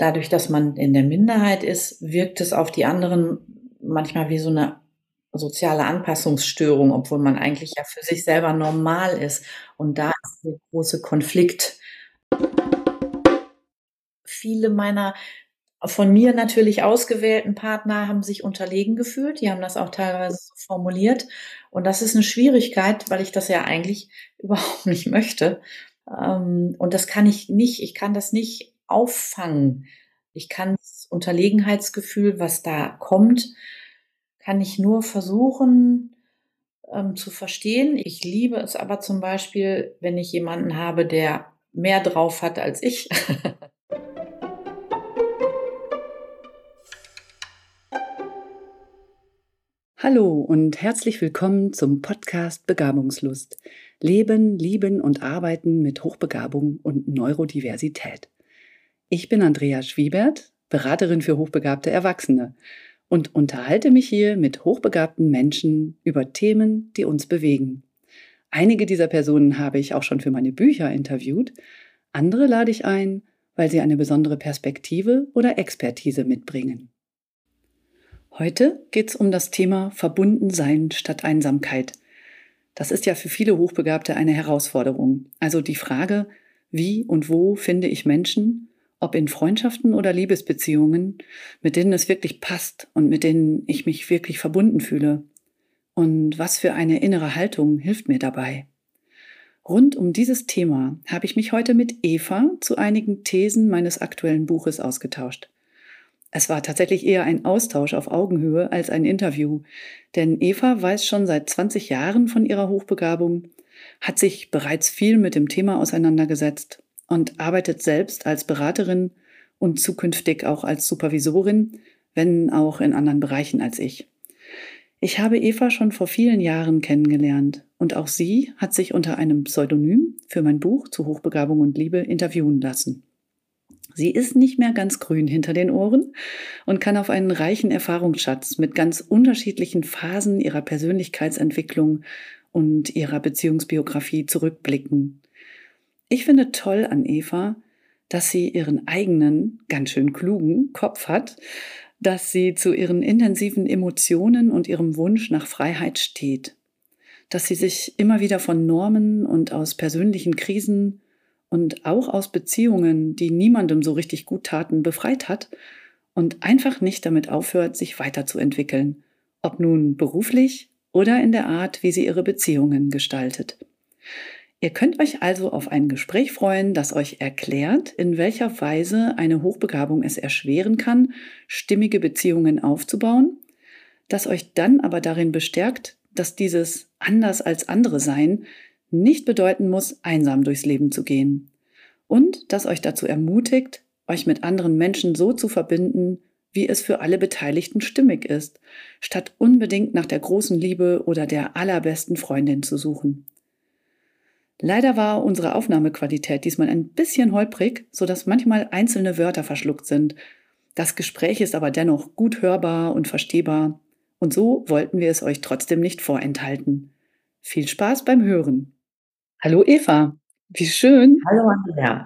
dadurch, dass man in der Minderheit ist, wirkt es auf die anderen manchmal wie so eine soziale Anpassungsstörung, obwohl man eigentlich ja für sich selber normal ist. Und da ist der große Konflikt. Viele meiner von mir natürlich ausgewählten Partner haben sich unterlegen gefühlt. Die haben das auch teilweise formuliert. Und das ist eine Schwierigkeit, weil ich das ja eigentlich überhaupt nicht möchte. Ähm, und das kann ich nicht, ich kann das nicht auffangen. Ich kann das Unterlegenheitsgefühl, was da kommt, kann ich nur versuchen ähm, zu verstehen. Ich liebe es aber zum Beispiel, wenn ich jemanden habe, der mehr drauf hat als ich. Hallo und herzlich willkommen zum Podcast Begabungslust. Leben, Lieben und Arbeiten mit Hochbegabung und Neurodiversität. Ich bin Andrea Schwiebert, Beraterin für hochbegabte Erwachsene und unterhalte mich hier mit hochbegabten Menschen über Themen, die uns bewegen. Einige dieser Personen habe ich auch schon für meine Bücher interviewt, andere lade ich ein, weil sie eine besondere Perspektive oder Expertise mitbringen. Heute geht es um das Thema Verbundensein statt Einsamkeit. Das ist ja für viele Hochbegabte eine Herausforderung. Also die Frage, wie und wo finde ich Menschen, ob in Freundschaften oder Liebesbeziehungen, mit denen es wirklich passt und mit denen ich mich wirklich verbunden fühle. Und was für eine innere Haltung hilft mir dabei? Rund um dieses Thema habe ich mich heute mit Eva zu einigen Thesen meines aktuellen Buches ausgetauscht. Es war tatsächlich eher ein Austausch auf Augenhöhe als ein Interview, denn Eva weiß schon seit 20 Jahren von ihrer Hochbegabung, hat sich bereits viel mit dem Thema auseinandergesetzt und arbeitet selbst als Beraterin und zukünftig auch als Supervisorin, wenn auch in anderen Bereichen als ich. Ich habe Eva schon vor vielen Jahren kennengelernt und auch sie hat sich unter einem Pseudonym für mein Buch zu Hochbegabung und Liebe interviewen lassen. Sie ist nicht mehr ganz grün hinter den Ohren und kann auf einen reichen Erfahrungsschatz mit ganz unterschiedlichen Phasen ihrer Persönlichkeitsentwicklung und ihrer Beziehungsbiografie zurückblicken. Ich finde toll an Eva, dass sie ihren eigenen, ganz schön klugen Kopf hat, dass sie zu ihren intensiven Emotionen und ihrem Wunsch nach Freiheit steht, dass sie sich immer wieder von Normen und aus persönlichen Krisen und auch aus Beziehungen, die niemandem so richtig gut taten, befreit hat und einfach nicht damit aufhört, sich weiterzuentwickeln, ob nun beruflich oder in der Art, wie sie ihre Beziehungen gestaltet. Ihr könnt euch also auf ein Gespräch freuen, das euch erklärt, in welcher Weise eine Hochbegabung es erschweren kann, stimmige Beziehungen aufzubauen, das euch dann aber darin bestärkt, dass dieses anders als andere Sein nicht bedeuten muss, einsam durchs Leben zu gehen. Und das euch dazu ermutigt, euch mit anderen Menschen so zu verbinden, wie es für alle Beteiligten stimmig ist, statt unbedingt nach der großen Liebe oder der allerbesten Freundin zu suchen. Leider war unsere Aufnahmequalität diesmal ein bisschen holprig, so dass manchmal einzelne Wörter verschluckt sind. Das Gespräch ist aber dennoch gut hörbar und verstehbar, und so wollten wir es euch trotzdem nicht vorenthalten. Viel Spaß beim Hören! Hallo Eva, wie schön. Hallo Andrea.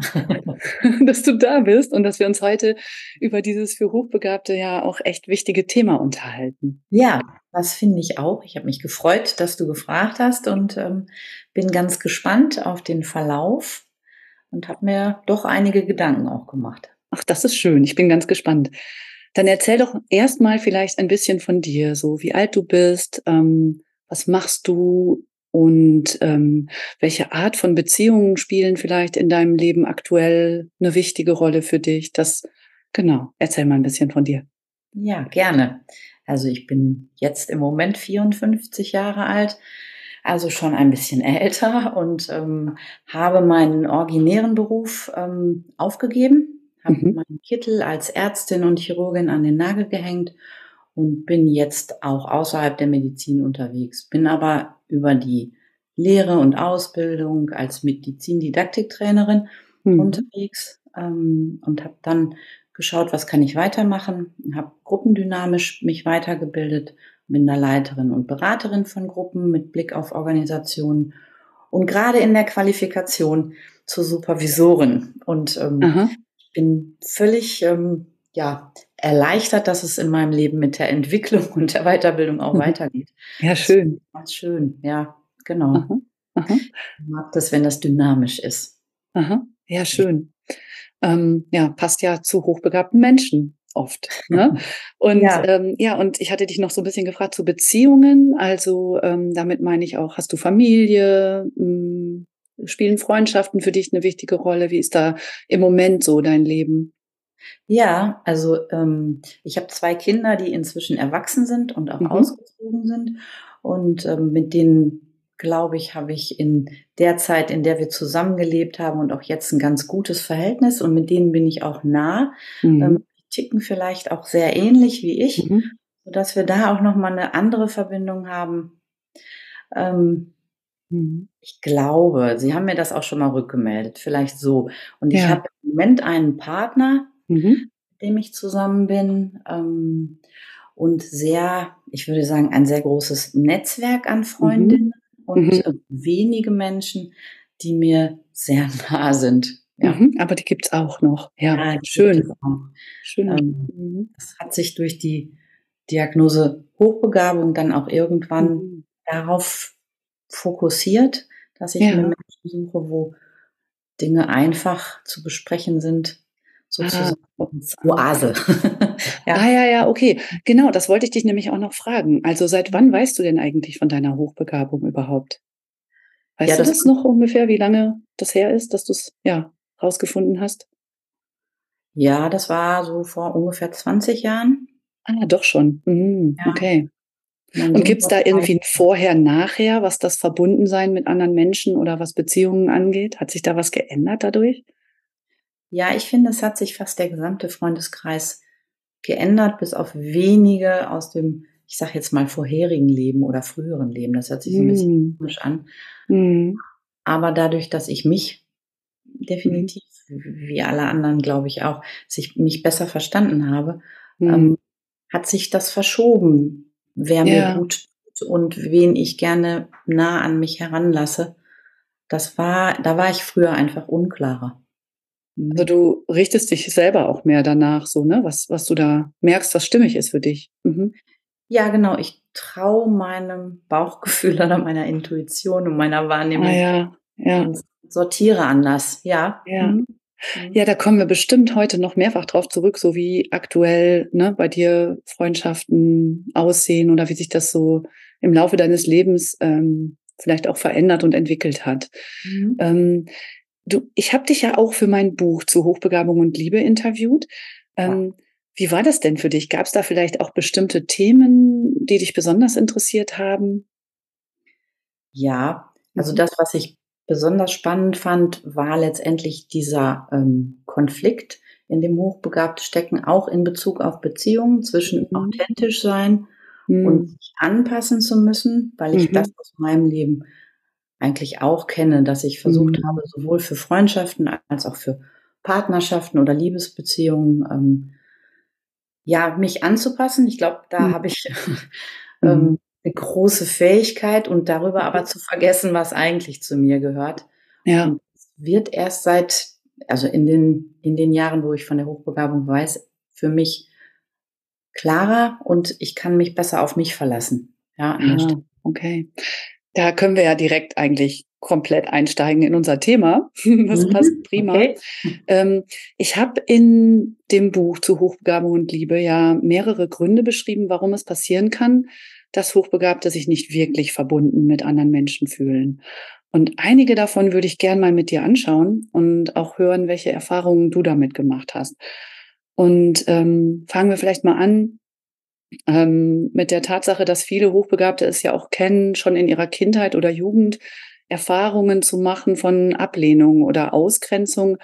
dass du da bist und dass wir uns heute über dieses für Hochbegabte ja auch echt wichtige Thema unterhalten. Ja, das finde ich auch. Ich habe mich gefreut, dass du gefragt hast und ähm, bin ganz gespannt auf den Verlauf und habe mir doch einige Gedanken auch gemacht. Ach, das ist schön. Ich bin ganz gespannt. Dann erzähl doch erstmal vielleicht ein bisschen von dir, so wie alt du bist, ähm, was machst du, und ähm, welche Art von Beziehungen spielen vielleicht in deinem Leben aktuell eine wichtige Rolle für dich? Das, genau, erzähl mal ein bisschen von dir. Ja, gerne. Also ich bin jetzt im Moment 54 Jahre alt, also schon ein bisschen älter und ähm, habe meinen originären Beruf ähm, aufgegeben, habe mhm. meinen Kittel als Ärztin und Chirurgin an den Nagel gehängt und bin jetzt auch außerhalb der Medizin unterwegs, bin aber über die Lehre und Ausbildung als Medizindidaktiktrainerin mhm. unterwegs ähm, und habe dann geschaut, was kann ich weitermachen, habe gruppendynamisch mich weitergebildet, bin da Leiterin und Beraterin von Gruppen mit Blick auf Organisationen und gerade in der Qualifikation zur Supervisorin. Und ähm, bin völlig ähm, ja, erleichtert, dass es in meinem Leben mit der Entwicklung und der Weiterbildung auch mhm. weitergeht. Ja, schön. Das ist schön, ja, genau. Aha, aha. Ich mag das, wenn das dynamisch ist. Aha, ja, schön. Ähm, ja, passt ja zu hochbegabten Menschen oft. Ne? Und ja. Ähm, ja, und ich hatte dich noch so ein bisschen gefragt zu Beziehungen. Also ähm, damit meine ich auch, hast du Familie? Mh, hm, spielen Freundschaften für dich eine wichtige Rolle? Wie ist da im Moment so dein Leben? Ja, also ähm, ich habe zwei Kinder, die inzwischen erwachsen sind und auch mhm. ausgezogen sind. Und ähm, mit denen, glaube ich, habe ich in der Zeit, in der wir zusammengelebt haben und auch jetzt ein ganz gutes Verhältnis. Und mit denen bin ich auch nah. Mhm. Ähm, ticken vielleicht auch sehr ähnlich wie ich, mhm. sodass wir da auch nochmal eine andere Verbindung haben. Ähm, mhm. Ich glaube, Sie haben mir das auch schon mal rückgemeldet, vielleicht so. Und ich ja. habe im Moment einen Partner, mhm. mit dem ich zusammen bin. Ähm, und sehr, ich würde sagen, ein sehr großes Netzwerk an Freundinnen mhm. und mhm. Äh, wenige Menschen, die mir sehr nah sind. Ja. Mhm, aber die gibt's auch noch. Ja, ja schön. schön. Ähm, mhm. das hat sich durch die Diagnose Hochbegabung dann auch irgendwann mhm. darauf fokussiert, dass ich ja. mir Menschen suche, wo Dinge einfach zu besprechen sind, sozusagen ah. Oase. ja. Ah ja, ja, okay. Genau, das wollte ich dich nämlich auch noch fragen. Also seit wann weißt du denn eigentlich von deiner Hochbegabung überhaupt? Weißt ja, du das, das noch ungefähr, wie lange das her ist, dass du es ja rausgefunden hast? Ja, das war so vor ungefähr 20 Jahren. Ah, doch schon. Mhm, ja. Okay. Und gibt es da irgendwie ein Vorher, Nachher, was das Verbundensein mit anderen Menschen oder was Beziehungen angeht? Hat sich da was geändert dadurch? Ja, ich finde, es hat sich fast der gesamte Freundeskreis geändert, bis auf wenige aus dem, ich sage jetzt mal, vorherigen Leben oder früheren Leben. Das hört sich so ein bisschen mhm. komisch an. Mm. Aber dadurch, dass ich mich definitiv, wie alle anderen, glaube ich auch, sich mich besser verstanden habe, mm. ähm, hat sich das verschoben, wer ja. mir gut tut und wen ich gerne nah an mich heranlasse. Das war, da war ich früher einfach unklarer. Also du richtest dich selber auch mehr danach, so, ne? Was, was du da merkst, was stimmig ist für dich. Mhm. Ja, genau. Ich traue meinem Bauchgefühl oder meiner Intuition und meiner Wahrnehmung. Ah, ja, ja. Sortiere anders, ja. Ja. Mhm. Ja, da kommen wir bestimmt heute noch mehrfach drauf zurück, so wie aktuell ne, bei dir Freundschaften aussehen oder wie sich das so im Laufe deines Lebens ähm, vielleicht auch verändert und entwickelt hat. Mhm. Ähm, Du, ich habe dich ja auch für mein Buch zu Hochbegabung und Liebe interviewt. Ähm, Wie war das denn für dich? Gab es da vielleicht auch bestimmte Themen, die dich besonders interessiert haben? Ja, also mhm. das, was ich besonders spannend fand, war letztendlich dieser ähm, Konflikt, in dem Hochbegabte stecken, auch in Bezug auf Beziehungen zwischen mhm. authentisch sein mhm. und sich anpassen zu müssen, weil ich das mhm. aus meinem Leben eigentlich auch kenne, dass ich versucht mhm. habe, sowohl für Freundschaften als auch für Partnerschaften oder Liebesbeziehungen, ähm, ja, mich anzupassen. Ich glaube, da mhm. habe ich ähm, mhm. eine große Fähigkeit und darüber aber zu vergessen, was eigentlich zu mir gehört. Ja. Wird erst seit, also in den, in den Jahren, wo ich von der Hochbegabung weiß, für mich klarer und ich kann mich besser auf mich verlassen. Ja, ah, okay. Da können wir ja direkt eigentlich komplett einsteigen in unser Thema. Das mhm. passt prima. Okay. Ähm, ich habe in dem Buch zu Hochbegabung und Liebe ja mehrere Gründe beschrieben, warum es passieren kann, dass Hochbegabte sich nicht wirklich verbunden mit anderen Menschen fühlen. Und einige davon würde ich gern mal mit dir anschauen und auch hören, welche Erfahrungen du damit gemacht hast. Und ähm, fangen wir vielleicht mal an ähm, mit der Tatsache, dass viele Hochbegabte es ja auch kennen, schon in ihrer Kindheit oder Jugend Erfahrungen zu machen von Ablehnung oder Ausgrenzung,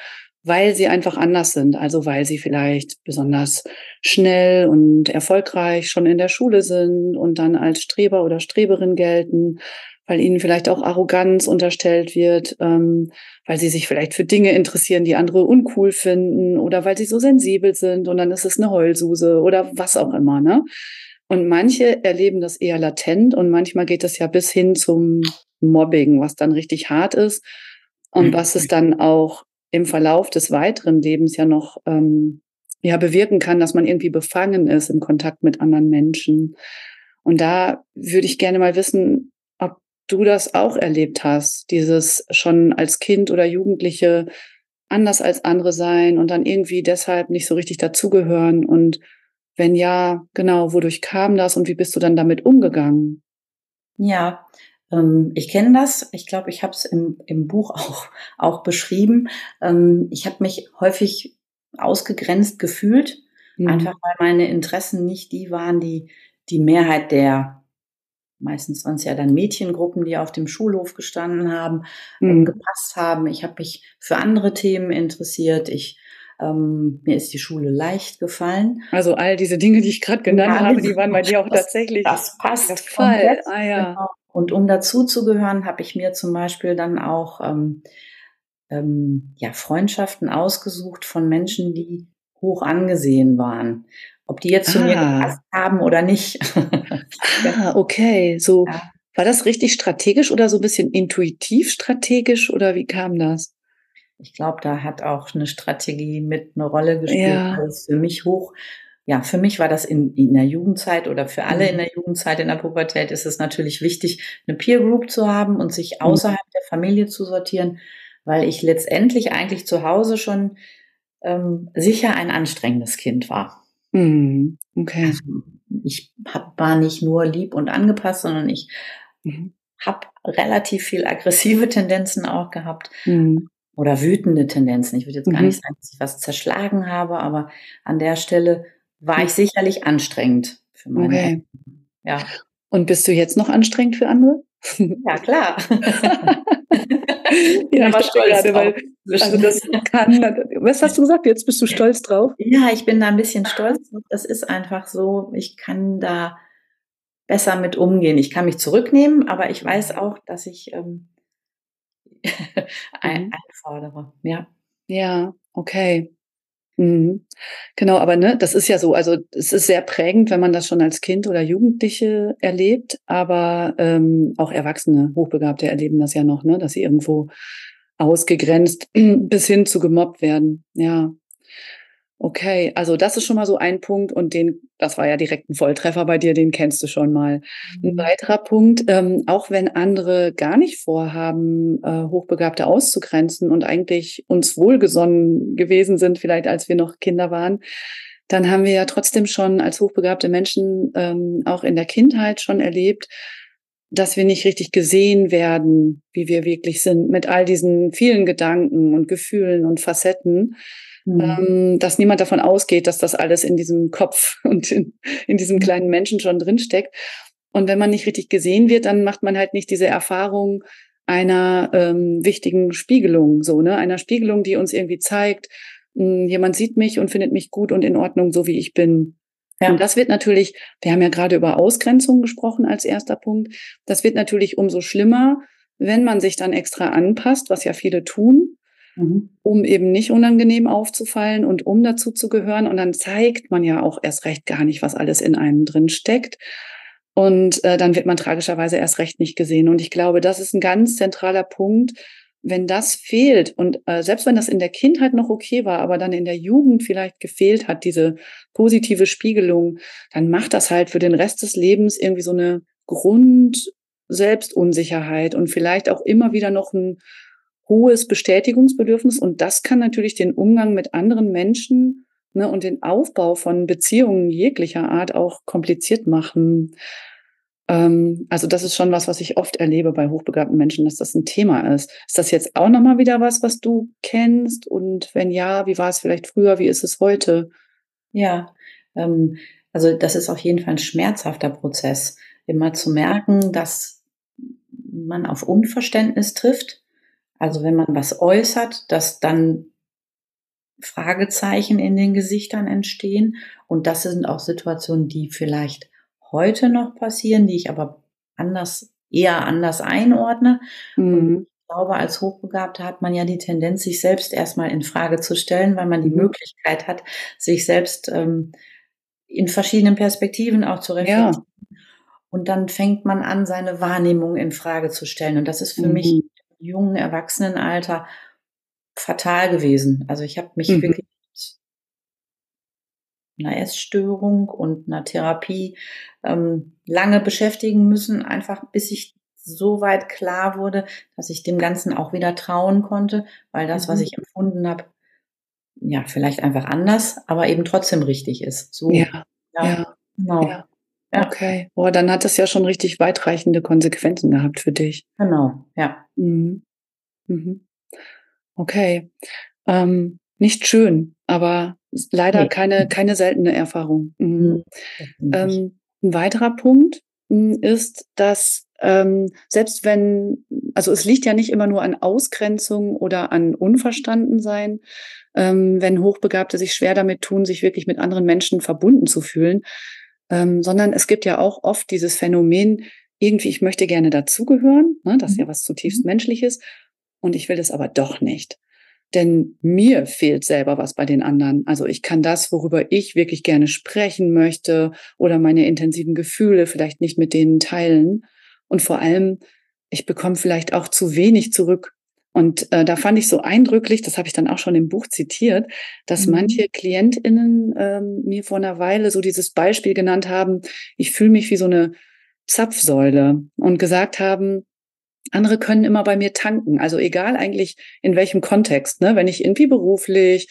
weil sie einfach anders sind. Also weil sie vielleicht besonders schnell und erfolgreich schon in der Schule sind und dann als Streber oder Streberin gelten weil ihnen vielleicht auch Arroganz unterstellt wird, ähm, weil sie sich vielleicht für Dinge interessieren, die andere uncool finden oder weil sie so sensibel sind und dann ist es eine Heulsuse oder was auch immer. Ne? Und manche erleben das eher latent und manchmal geht es ja bis hin zum Mobbing, was dann richtig hart ist und mhm. was es dann auch im Verlauf des weiteren Lebens ja noch ähm, ja bewirken kann, dass man irgendwie befangen ist im Kontakt mit anderen Menschen. Und da würde ich gerne mal wissen, du das auch erlebt hast, dieses schon als Kind oder Jugendliche anders als andere sein und dann irgendwie deshalb nicht so richtig dazugehören und wenn ja, genau, wodurch kam das und wie bist du dann damit umgegangen? Ja, ähm, ich kenne das. Ich glaube, ich habe es im, im Buch auch, auch beschrieben. Ähm, ich habe mich häufig ausgegrenzt gefühlt, mhm. einfach weil meine Interessen nicht die waren, die die Mehrheit der, meistens waren es ja dann Mädchengruppen, die auf dem Schulhof gestanden haben, mhm. gepasst haben. Ich habe mich für andere Themen interessiert. Ich ähm, mir ist die Schule leicht gefallen. Also all diese Dinge, die ich gerade genannt ja, habe, die waren bei dir auch das, tatsächlich. Das passt. Der Fall. Ah, ja. Genau. Und um dazu zu gehören, habe ich mir zum Beispiel dann auch ähm, ähm, ja, Freundschaften ausgesucht von Menschen, die hoch angesehen waren. Ob die jetzt zu mir ah. gepasst haben oder nicht. ah, okay. So ja. war das richtig strategisch oder so ein bisschen intuitiv strategisch oder wie kam das? Ich glaube, da hat auch eine Strategie mit eine Rolle gespielt, ja. es für mich hoch ja, für mich war das in, in der Jugendzeit oder für alle in mhm. der Jugendzeit, in der Pubertät ist es natürlich wichtig, eine Peer Group zu haben und sich mhm. außerhalb der Familie zu sortieren, weil ich letztendlich eigentlich zu Hause schon ähm, sicher ein anstrengendes Kind war. Mhm. Okay. Also ich hab, war nicht nur lieb und angepasst, sondern ich mhm. habe relativ viel aggressive Tendenzen auch gehabt. Mhm. Oder wütende Tendenzen. Ich würde jetzt gar mhm. nicht sagen, dass ich was zerschlagen habe, aber an der Stelle war ich hm. sicherlich anstrengend für meine okay. Ja. Und bist du jetzt noch anstrengend für andere? Ja, klar. ja, ich dachte gerade, weil also das kann. Was hast du gesagt? Jetzt bist du stolz drauf? Ja, ich bin da ein bisschen stolz. Das ist einfach so. Ich kann da besser mit umgehen. Ich kann mich zurücknehmen, aber ich weiß auch, dass ich ähm, ein, mhm. einfordere. Ja. Ja, okay. Mhm. Genau, aber ne, das ist ja so, also es ist sehr prägend, wenn man das schon als Kind oder Jugendliche erlebt, aber ähm, auch Erwachsene, Hochbegabte erleben das ja noch, ne, dass sie irgendwo ausgegrenzt bis hin zu gemobbt werden. Ja. Okay, also das ist schon mal so ein Punkt und den, das war ja direkt ein Volltreffer bei dir, den kennst du schon mal. Ein mhm. weiterer Punkt, ähm, auch wenn andere gar nicht vorhaben, äh, Hochbegabte auszugrenzen und eigentlich uns wohlgesonnen gewesen sind, vielleicht als wir noch Kinder waren, dann haben wir ja trotzdem schon als hochbegabte Menschen ähm, auch in der Kindheit schon erlebt, dass wir nicht richtig gesehen werden, wie wir wirklich sind, mit all diesen vielen Gedanken und Gefühlen und Facetten Mhm. Ähm, dass niemand davon ausgeht, dass das alles in diesem Kopf und in, in diesem mhm. kleinen Menschen schon drinsteckt. Und wenn man nicht richtig gesehen wird, dann macht man halt nicht diese Erfahrung einer ähm, wichtigen Spiegelung, so, ne, einer Spiegelung, die uns irgendwie zeigt, mh, hm, jemand sieht mich und findet mich gut und in Ordnung, so wie ich bin. Ja. Und das wird natürlich, wir haben ja gerade über Ausgrenzung gesprochen als erster Punkt, das wird natürlich umso schlimmer, wenn man sich dann extra anpasst, was ja viele tun, mhm. um eben nicht unangenehm aufzufallen und um dazu zu gehören. Und dann zeigt man ja auch erst recht gar nicht, was alles in einem drin steckt. Und äh, dann wird man tragischerweise erst recht nicht gesehen. Und ich glaube, das ist ein ganz zentraler Punkt. Wenn das fehlt und äh, selbst wenn das in der Kindheit noch okay war, aber dann in der Jugend vielleicht gefehlt hat, diese positive Spiegelung, dann macht das halt für den Rest des Lebens irgendwie so eine Grund Selbstunsicherheit und vielleicht auch immer wieder noch ein hohes Bestätigungsbedürfnis und das kann natürlich den Umgang mit anderen Menschen ne, und den Aufbau von Beziehungen jeglicher Art auch kompliziert machen. Ähm, also das ist schon was, was ich oft erlebe bei hochbegabten Menschen, dass das ein Thema ist. Ist das jetzt auch nochmal wieder was, was du kennst? Und wenn ja, wie war es vielleicht früher? Wie ist es heute? Ja, ähm, also das ist auf jeden Fall ein schmerzhafter Prozess, immer zu merken, dass man auf Unverständnis trifft also wenn man was äußert, dass dann Fragezeichen in den Gesichtern entstehen. Und das sind auch Situationen, die vielleicht heute noch passieren, die ich aber anders, eher anders einordne. Mhm. Ich glaube, als Hochbegabter hat man ja die Tendenz, sich selbst erstmal in Frage zu stellen, weil man die mhm. Möglichkeit hat, sich selbst ähm, in verschiedenen Perspektiven auch zu reflektieren. Ja. Und dann fängt man an, seine Wahrnehmung in Frage zu stellen. Und das ist für mhm. mich jungen Erwachsenenalter fatal gewesen. Also ich habe mich mhm. wirklich mit einer Essstörung und einer Therapie ähm, lange beschäftigen müssen, einfach bis ich so weit klar wurde, dass ich dem Ganzen auch wieder trauen konnte, weil das, mhm. was ich empfunden habe, ja, vielleicht einfach anders, aber eben trotzdem richtig ist. So, ja, ja, ja genau. Ja. Ja. Okay. Boah, dann hat das ja schon richtig weitreichende Konsequenzen gehabt für dich. Genau, ja. Mhm. Mhm. Okay. Ähm, nicht schön, aber leider nee. keine, keine seltene Erfahrung. Mhm. Ähm, ein weiterer Punkt hm, ist, dass ähm, selbst wenn, also es liegt ja nicht immer nur an Ausgrenzung oder an Unverstandensein, ähm, wenn Hochbegabte sich schwer damit tun, sich wirklich mit anderen Menschen verbunden zu fühlen, ähm, sondern es gibt ja auch oft dieses Phänomen, irgendwie, ich möchte gerne dazugehören, ne, das ist ja mhm. was zutiefst mhm. Menschliches, und ich will das aber doch nicht. Denn mir fehlt selber was bei den anderen. Also ich kann das, worüber ich wirklich gerne sprechen möchte oder meine intensiven Gefühle vielleicht nicht mit denen teilen. Und vor allem, ich bekomme vielleicht auch zu wenig zurück. Und äh, da fand ich so eindrücklich, das habe ich dann auch schon im Buch zitiert, dass mhm. manche KlientInnen ähm, mir vor einer Weile so dieses Beispiel genannt haben, ich fühle mich wie so eine Zapfsäule und gesagt haben, andere können immer bei mir tanken. Also egal eigentlich in welchem Kontext, ne? wenn ich irgendwie beruflich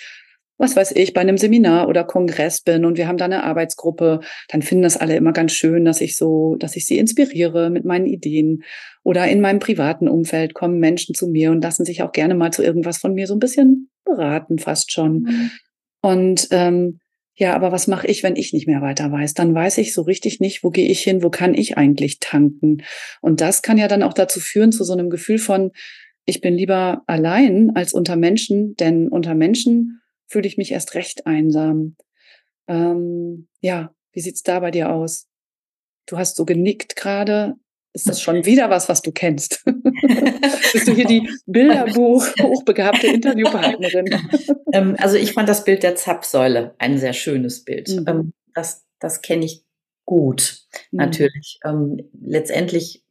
was weiß ich, bei einem Seminar oder Kongress bin und wir haben da eine Arbeitsgruppe, dann finden das alle immer ganz schön, dass ich so, dass ich sie inspiriere mit meinen Ideen. Oder in meinem privaten Umfeld kommen Menschen zu mir und lassen sich auch gerne mal zu irgendwas von mir so ein bisschen beraten, fast schon. Mhm. Und ähm, ja, aber was mache ich, wenn ich nicht mehr weiter weiß? Dann weiß ich so richtig nicht, wo gehe ich hin, wo kann ich eigentlich tanken? Und das kann ja dann auch dazu führen, zu so einem Gefühl von, ich bin lieber allein als unter Menschen, denn unter Menschen fühle ich mich erst recht einsam. Ähm, ja, wie sieht's da bei dir aus? Du hast so genickt gerade. Ist das schon wieder was, was du kennst? Bist du hier die Bilderbuch hochbegabte Interviewpartnerin? Ähm, also ich fand das Bild der Zapfsäule ein sehr schönes Bild. Mhm. Ähm, das das kenne ich gut, mhm. natürlich. Ähm, letztendlich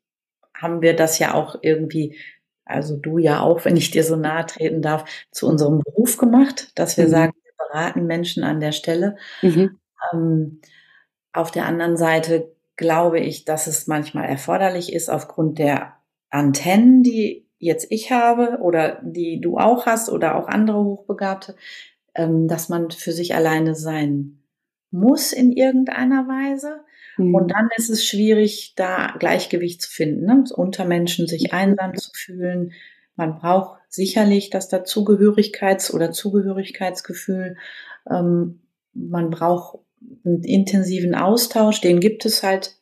haben wir das ja auch irgendwie also du ja auch, wenn ich dir so nahe treten darf, zu unserem Beruf gemacht, dass wir mhm. sagen, wir beraten Menschen an der Stelle. Mhm. Ähm, auf der anderen Seite glaube ich, dass es manchmal erforderlich ist, aufgrund der Antennen, die jetzt ich habe oder die du auch hast oder auch andere Hochbegabte, ähm, dass man für sich alleine sein muss in irgendeiner Weise. Mhm. Und dann ist es schwierig, da Gleichgewicht zu finden, ne? unter Menschen sich einsam zu fühlen. Man braucht sicherlich das Dazugehörigkeits- oder Zugehörigkeitsgefühl. Ähm, man braucht einen intensiven Austausch, den gibt es halt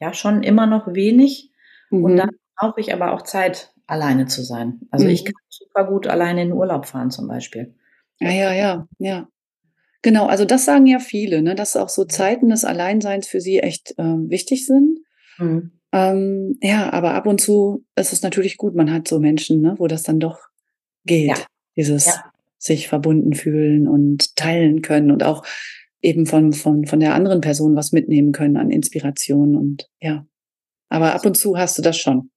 ja schon immer noch wenig. Mhm. Und dann brauche ich aber auch Zeit, alleine zu sein. Also mhm. ich kann super gut alleine in den Urlaub fahren zum Beispiel. Ja, ja, ja, ja. Genau, also das sagen ja viele, ne, dass auch so Zeiten des Alleinseins für sie echt äh, wichtig sind. Mhm. Ähm, ja, aber ab und zu ist es natürlich gut, man hat so Menschen, ne, wo das dann doch geht, ja. dieses ja. sich verbunden fühlen und teilen können und auch eben von, von, von der anderen Person was mitnehmen können an Inspiration und ja. Aber ab und zu hast du das schon.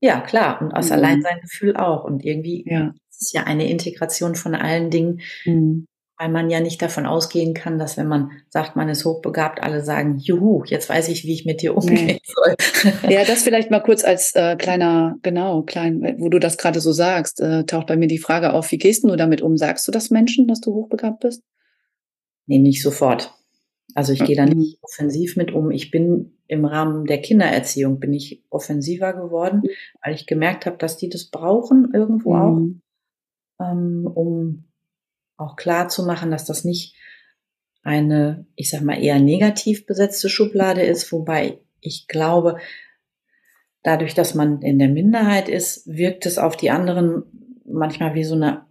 Ja, klar. Und aus mhm. Alleinsein-Gefühl auch. Und irgendwie ja. ist es ja eine Integration von allen Dingen, mhm weil man ja nicht davon ausgehen kann, dass wenn man sagt, man ist hochbegabt, alle sagen, juhu, jetzt weiß ich, wie ich mit dir umgehen soll. Ja, das vielleicht mal kurz als äh, kleiner, genau, klein, wo du das gerade so sagst, äh, taucht bei mir die Frage auf, wie gehst du damit um? Sagst du das Menschen, dass du hochbegabt bist? Nee, nicht sofort. Also ich gehe da nicht offensiv mit um. Ich bin im Rahmen der Kindererziehung bin ich offensiver geworden, weil ich gemerkt habe, dass die das brauchen irgendwo mhm. auch, ähm, um auch klar zu machen, dass das nicht eine, ich sag mal, eher negativ besetzte Schublade ist, wobei ich glaube, dadurch, dass man in der Minderheit ist, wirkt es auf die anderen manchmal wie so eine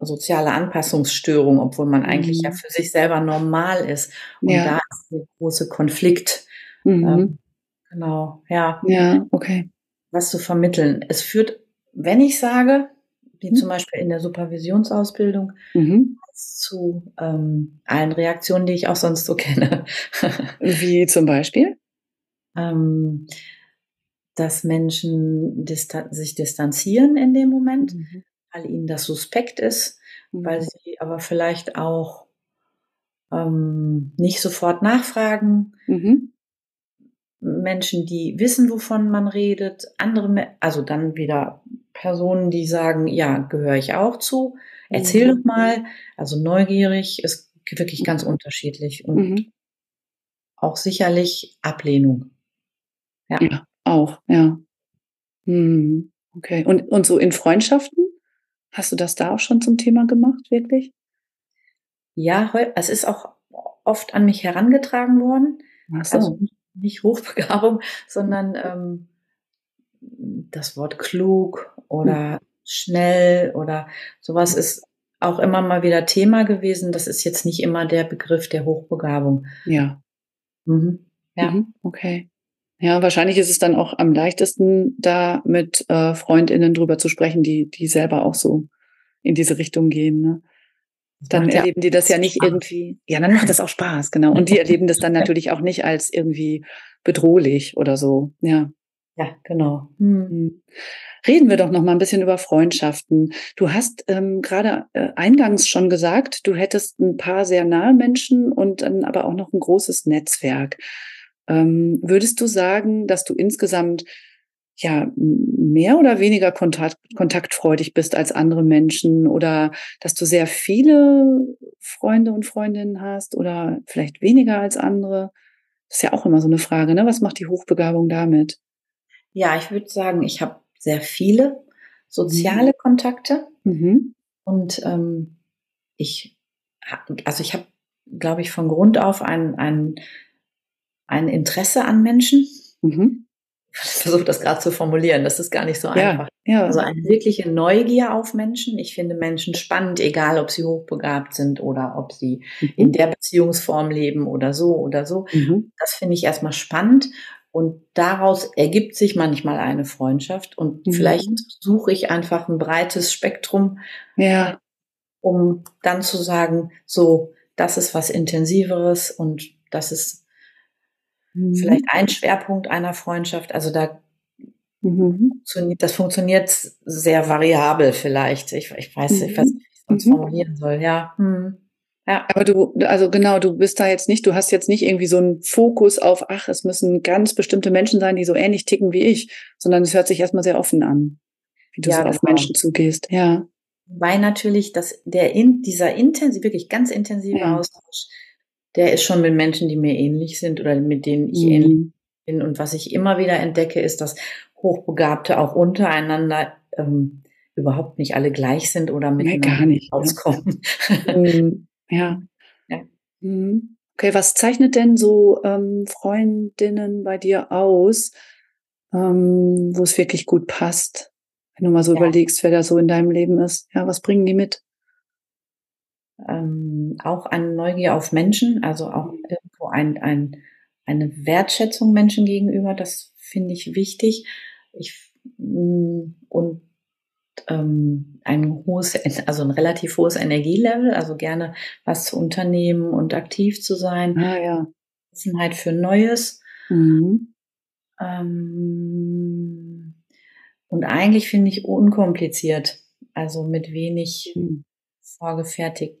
soziale Anpassungsstörung, obwohl man eigentlich mhm. ja für sich selber normal ist. Und ja. da ist der große Konflikt. Mhm. Ähm, genau, ja. Ja, okay. Was zu vermitteln. Es führt, wenn ich sage, wie mhm. zum Beispiel in der Supervisionsausbildung, mhm. zu ähm, allen Reaktionen, die ich auch sonst so kenne. wie zum Beispiel? Ähm, dass Menschen distan sich distanzieren in dem Moment. Mhm. weil ihnen das suspekt ist, mhm. weil sie aber vielleicht auch ähm, nicht sofort nachfragen. Mhm. Menschen, die wissen, wovon man redet, andere, also dann wieder Personen, die sagen, ja, gehöre ich auch zu. Erzähl mhm. doch mal. Also neugierig ist wirklich ganz unterschiedlich und mhm. auch sicherlich Ablehnung. Ja, ja auch, ja. Hm, okay. Und, und so in Freundschaften? Hast du das da auch schon zum Thema gemacht, wirklich? Ja, es ist auch oft an mich herangetragen worden. Ach so. Also nicht Hochbegabung, sondern ähm, das Wort klug oder hm. schnell oder sowas ist auch immer mal wieder Thema gewesen. Das ist jetzt nicht immer der Begriff der Hochbegabung. Ja. Mhm. Ja. Mhm. Okay. Ja, wahrscheinlich ist es dann auch am leichtesten, da mit äh, Freundinnen drüber zu sprechen, die, die selber auch so in diese Richtung gehen. Ne? Dann ja, erleben die das ja nicht Spaß. irgendwie. Ja, dann macht das auch Spaß, genau. Und die erleben das dann natürlich auch nicht als irgendwie bedrohlich oder so. Ja. Ja, genau. Hm. Reden wir doch noch mal ein bisschen über Freundschaften. Du hast ähm, gerade äh, eingangs schon gesagt, du hättest ein paar sehr nahe Menschen und dann aber auch noch ein großes Netzwerk. Ähm, würdest du sagen, dass du insgesamt ja mehr oder weniger kontakt, kontaktfreudig bist als andere Menschen oder dass du sehr viele Freunde und Freundinnen hast oder vielleicht weniger als andere? Das ist ja auch immer so eine Frage, ne? Was macht die Hochbegabung damit? Ja, ich würde sagen, ich habe sehr viele soziale mhm. Kontakte mhm. und ähm, ich, also ich habe, glaube ich, von Grund auf ein, ein ein Interesse an Menschen. Mhm. Ich versuche das gerade zu formulieren, das ist gar nicht so ja, einfach. Ja. Also eine wirkliche Neugier auf Menschen. Ich finde Menschen spannend, egal ob sie hochbegabt sind oder ob sie mhm. in der Beziehungsform leben oder so oder so. Mhm. Das finde ich erstmal spannend. Und daraus ergibt sich manchmal eine Freundschaft. Und mhm. vielleicht suche ich einfach ein breites Spektrum, ja. um dann zu sagen, so, das ist was Intensiveres und das ist Mhm. Vielleicht ein Schwerpunkt einer Freundschaft. Also da mhm. das funktioniert sehr variabel vielleicht. Ich, ich weiß nicht, was ich sonst mhm. formulieren soll. Ja. Hm. Ja. Aber du, also genau, du bist da jetzt nicht, du hast jetzt nicht irgendwie so einen Fokus auf, ach, es müssen ganz bestimmte Menschen sein, die so ähnlich ticken wie ich, sondern es hört sich erstmal sehr offen an, wie du ja, so auf genau. Menschen zugehst. Ja. Weil natürlich das, der in, dieser intensiv, wirklich ganz intensive ja. Austausch der ist schon mit Menschen, die mir ähnlich sind oder mit denen ich mhm. ähnlich bin. Und was ich immer wieder entdecke, ist, dass Hochbegabte auch untereinander ähm, überhaupt nicht alle gleich sind oder miteinander nee, gar nicht, auskommen. Mhm. ja. ja. Mhm. Okay, was zeichnet denn so ähm, Freundinnen bei dir aus, ähm, wo es wirklich gut passt? Wenn du mal so ja. überlegst, wer da so in deinem Leben ist. Ja, was bringen die mit? ähm, auch eine Neugier auf Menschen, also auch irgendwo ein, ein, eine Wertschätzung Menschen gegenüber, das finde ich wichtig. Ich, mm, und ähm, ein hohes, also ein relativ hohes Energielevel, also gerne was zu unternehmen und aktiv zu sein. Ah, ja. Offenheit für Neues. Mhm. Ähm, und eigentlich finde ich unkompliziert, also mit wenig mhm. vorgefertigt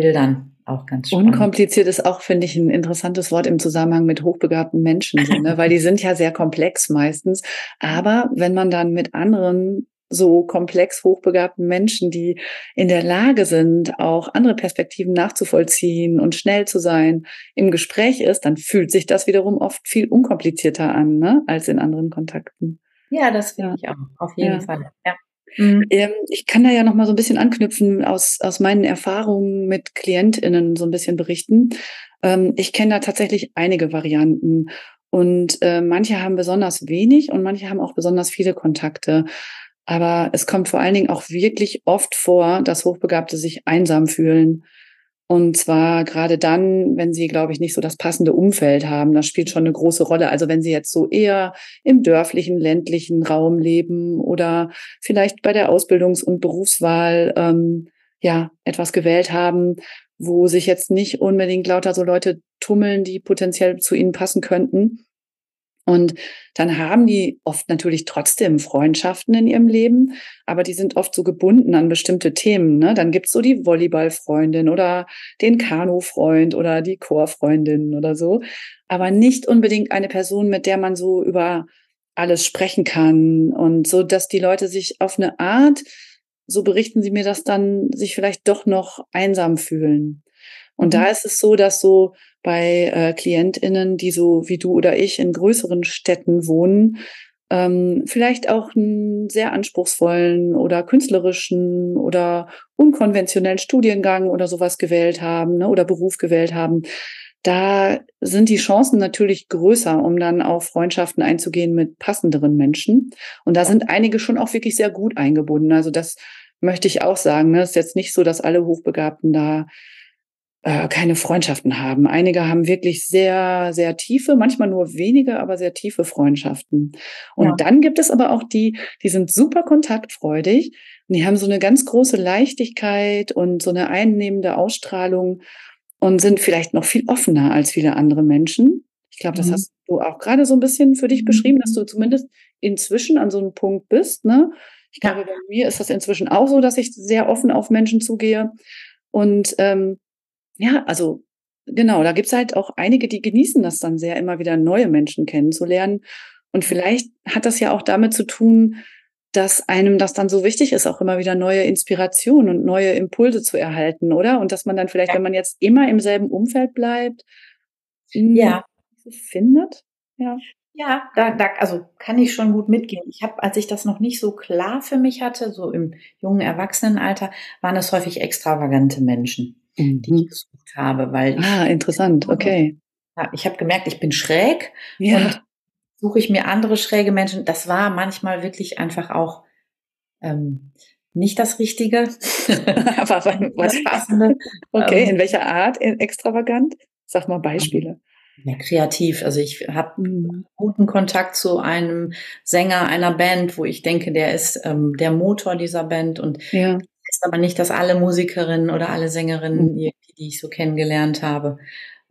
Bildern auch ganz spannend. Unkompliziert ist auch, finde ich, ein interessantes Wort im Zusammenhang mit hochbegabten Menschen, so, ne? weil die sind ja sehr komplex meistens. Aber wenn man dann mit anderen so komplex hochbegabten Menschen, die in der Lage sind, auch andere Perspektiven nachzuvollziehen und schnell zu sein, im Gespräch ist, dann fühlt sich das wiederum oft viel unkomplizierter an, ne, als in anderen Kontakten. Ja, das finde ja. ich auch, auf jeden ja. Fall. Ja. Mhm. Ähm, ich kann da ja noch mal so ein bisschen anknüpfen, aus, aus meinen Erfahrungen mit KlientInnen so ein bisschen berichten. Ähm, ich kenne da tatsächlich einige Varianten. Und äh, manche haben besonders wenig und manche haben auch besonders viele Kontakte. Aber es kommt vor allen Dingen auch wirklich oft vor, dass Hochbegabte sich einsam fühlen und zwar gerade dann, wenn sie, glaube ich, nicht so das passende Umfeld haben. Das spielt schon eine große Rolle. Also wenn sie jetzt so eher im dörflichen, ländlichen Raum leben oder vielleicht bei der Ausbildungs- und Berufswahl ähm, ja etwas gewählt haben, wo sich jetzt nicht unbedingt lauter so Leute tummeln, die potenziell zu ihnen passen könnten, Und dann haben die oft natürlich trotzdem Freundschaften in ihrem Leben, aber die sind oft so gebunden an bestimmte Themen. Ne? Dann gibt's so die Volleyballfreundin oder den Kanufreund oder die Chorfreundin oder so, aber nicht unbedingt eine Person, mit der man so über alles sprechen kann und so, dass die Leute sich auf eine Art, so berichten sie mir das dann, sich vielleicht doch noch einsam fühlen. Und mhm. da ist es so, dass so bei äh, KlientInnen, die so wie du oder ich in größeren Städten wohnen, ähm, vielleicht auch einen sehr anspruchsvollen oder künstlerischen oder unkonventionellen Studiengang oder sowas gewählt haben ne, oder Beruf gewählt haben. Da sind die Chancen natürlich größer, um dann auch Freundschaften einzugehen mit passenderen Menschen. Und da sind einige schon auch wirklich sehr gut eingebunden. Also das möchte ich auch sagen. Ne? Es ist jetzt nicht so, dass alle Hochbegabten da äh, keine Freundschaften haben. Einige haben wirklich sehr, sehr tiefe, manchmal nur wenige, aber sehr tiefe Freundschaften. Und ja. dann gibt es aber auch die, die sind super kontaktfreudig und die haben so eine ganz große Leichtigkeit und so eine einnehmende Ausstrahlung und sind vielleicht noch viel offener als viele andere Menschen. Ich glaube, das mhm. hast du auch gerade so ein bisschen für dich beschrieben, dass du zumindest inzwischen an so einem Punkt bist. Ne? Ich glaube, bei mir ist das inzwischen auch so, dass ich sehr offen auf Menschen zugehe. Und ähm, ja, also genau, da gibt's halt auch einige, die genießen das dann sehr, immer wieder neue Menschen kennenzulernen. Und vielleicht hat das ja auch damit zu tun, dass einem das dann so wichtig ist, auch immer wieder neue Inspiration und neue Impulse zu erhalten, oder? Und dass man dann vielleicht, ja. wenn man jetzt immer im selben Umfeld bleibt, ja. findet. Ja. Ja, da, da, also kann ich schon gut mitgehen. Ich habe, als ich das noch nicht so klar für mich hatte, so im jungen Erwachsenenalter, waren es häufig extravagante Menschen mhm. die ich gesucht habe, weil ah interessant, okay. Ich habe gemerkt, ich bin schräg ja. und suche ich mir andere schräge Menschen. Das war manchmal wirklich einfach auch ähm, nicht das Richtige, aber was passende. Okay, ähm, in welcher Art in extravagant? Sag mal Beispiele. Ja, kreativ. Also ich habe mhm. guten Kontakt zu einem Sänger einer Band, wo ich denke, der ist ähm, der Motor dieser Band und ja heißt aber nicht, dass alle Musikerinnen oder alle Sängerinnen, mhm. die, die ich so kennengelernt habe,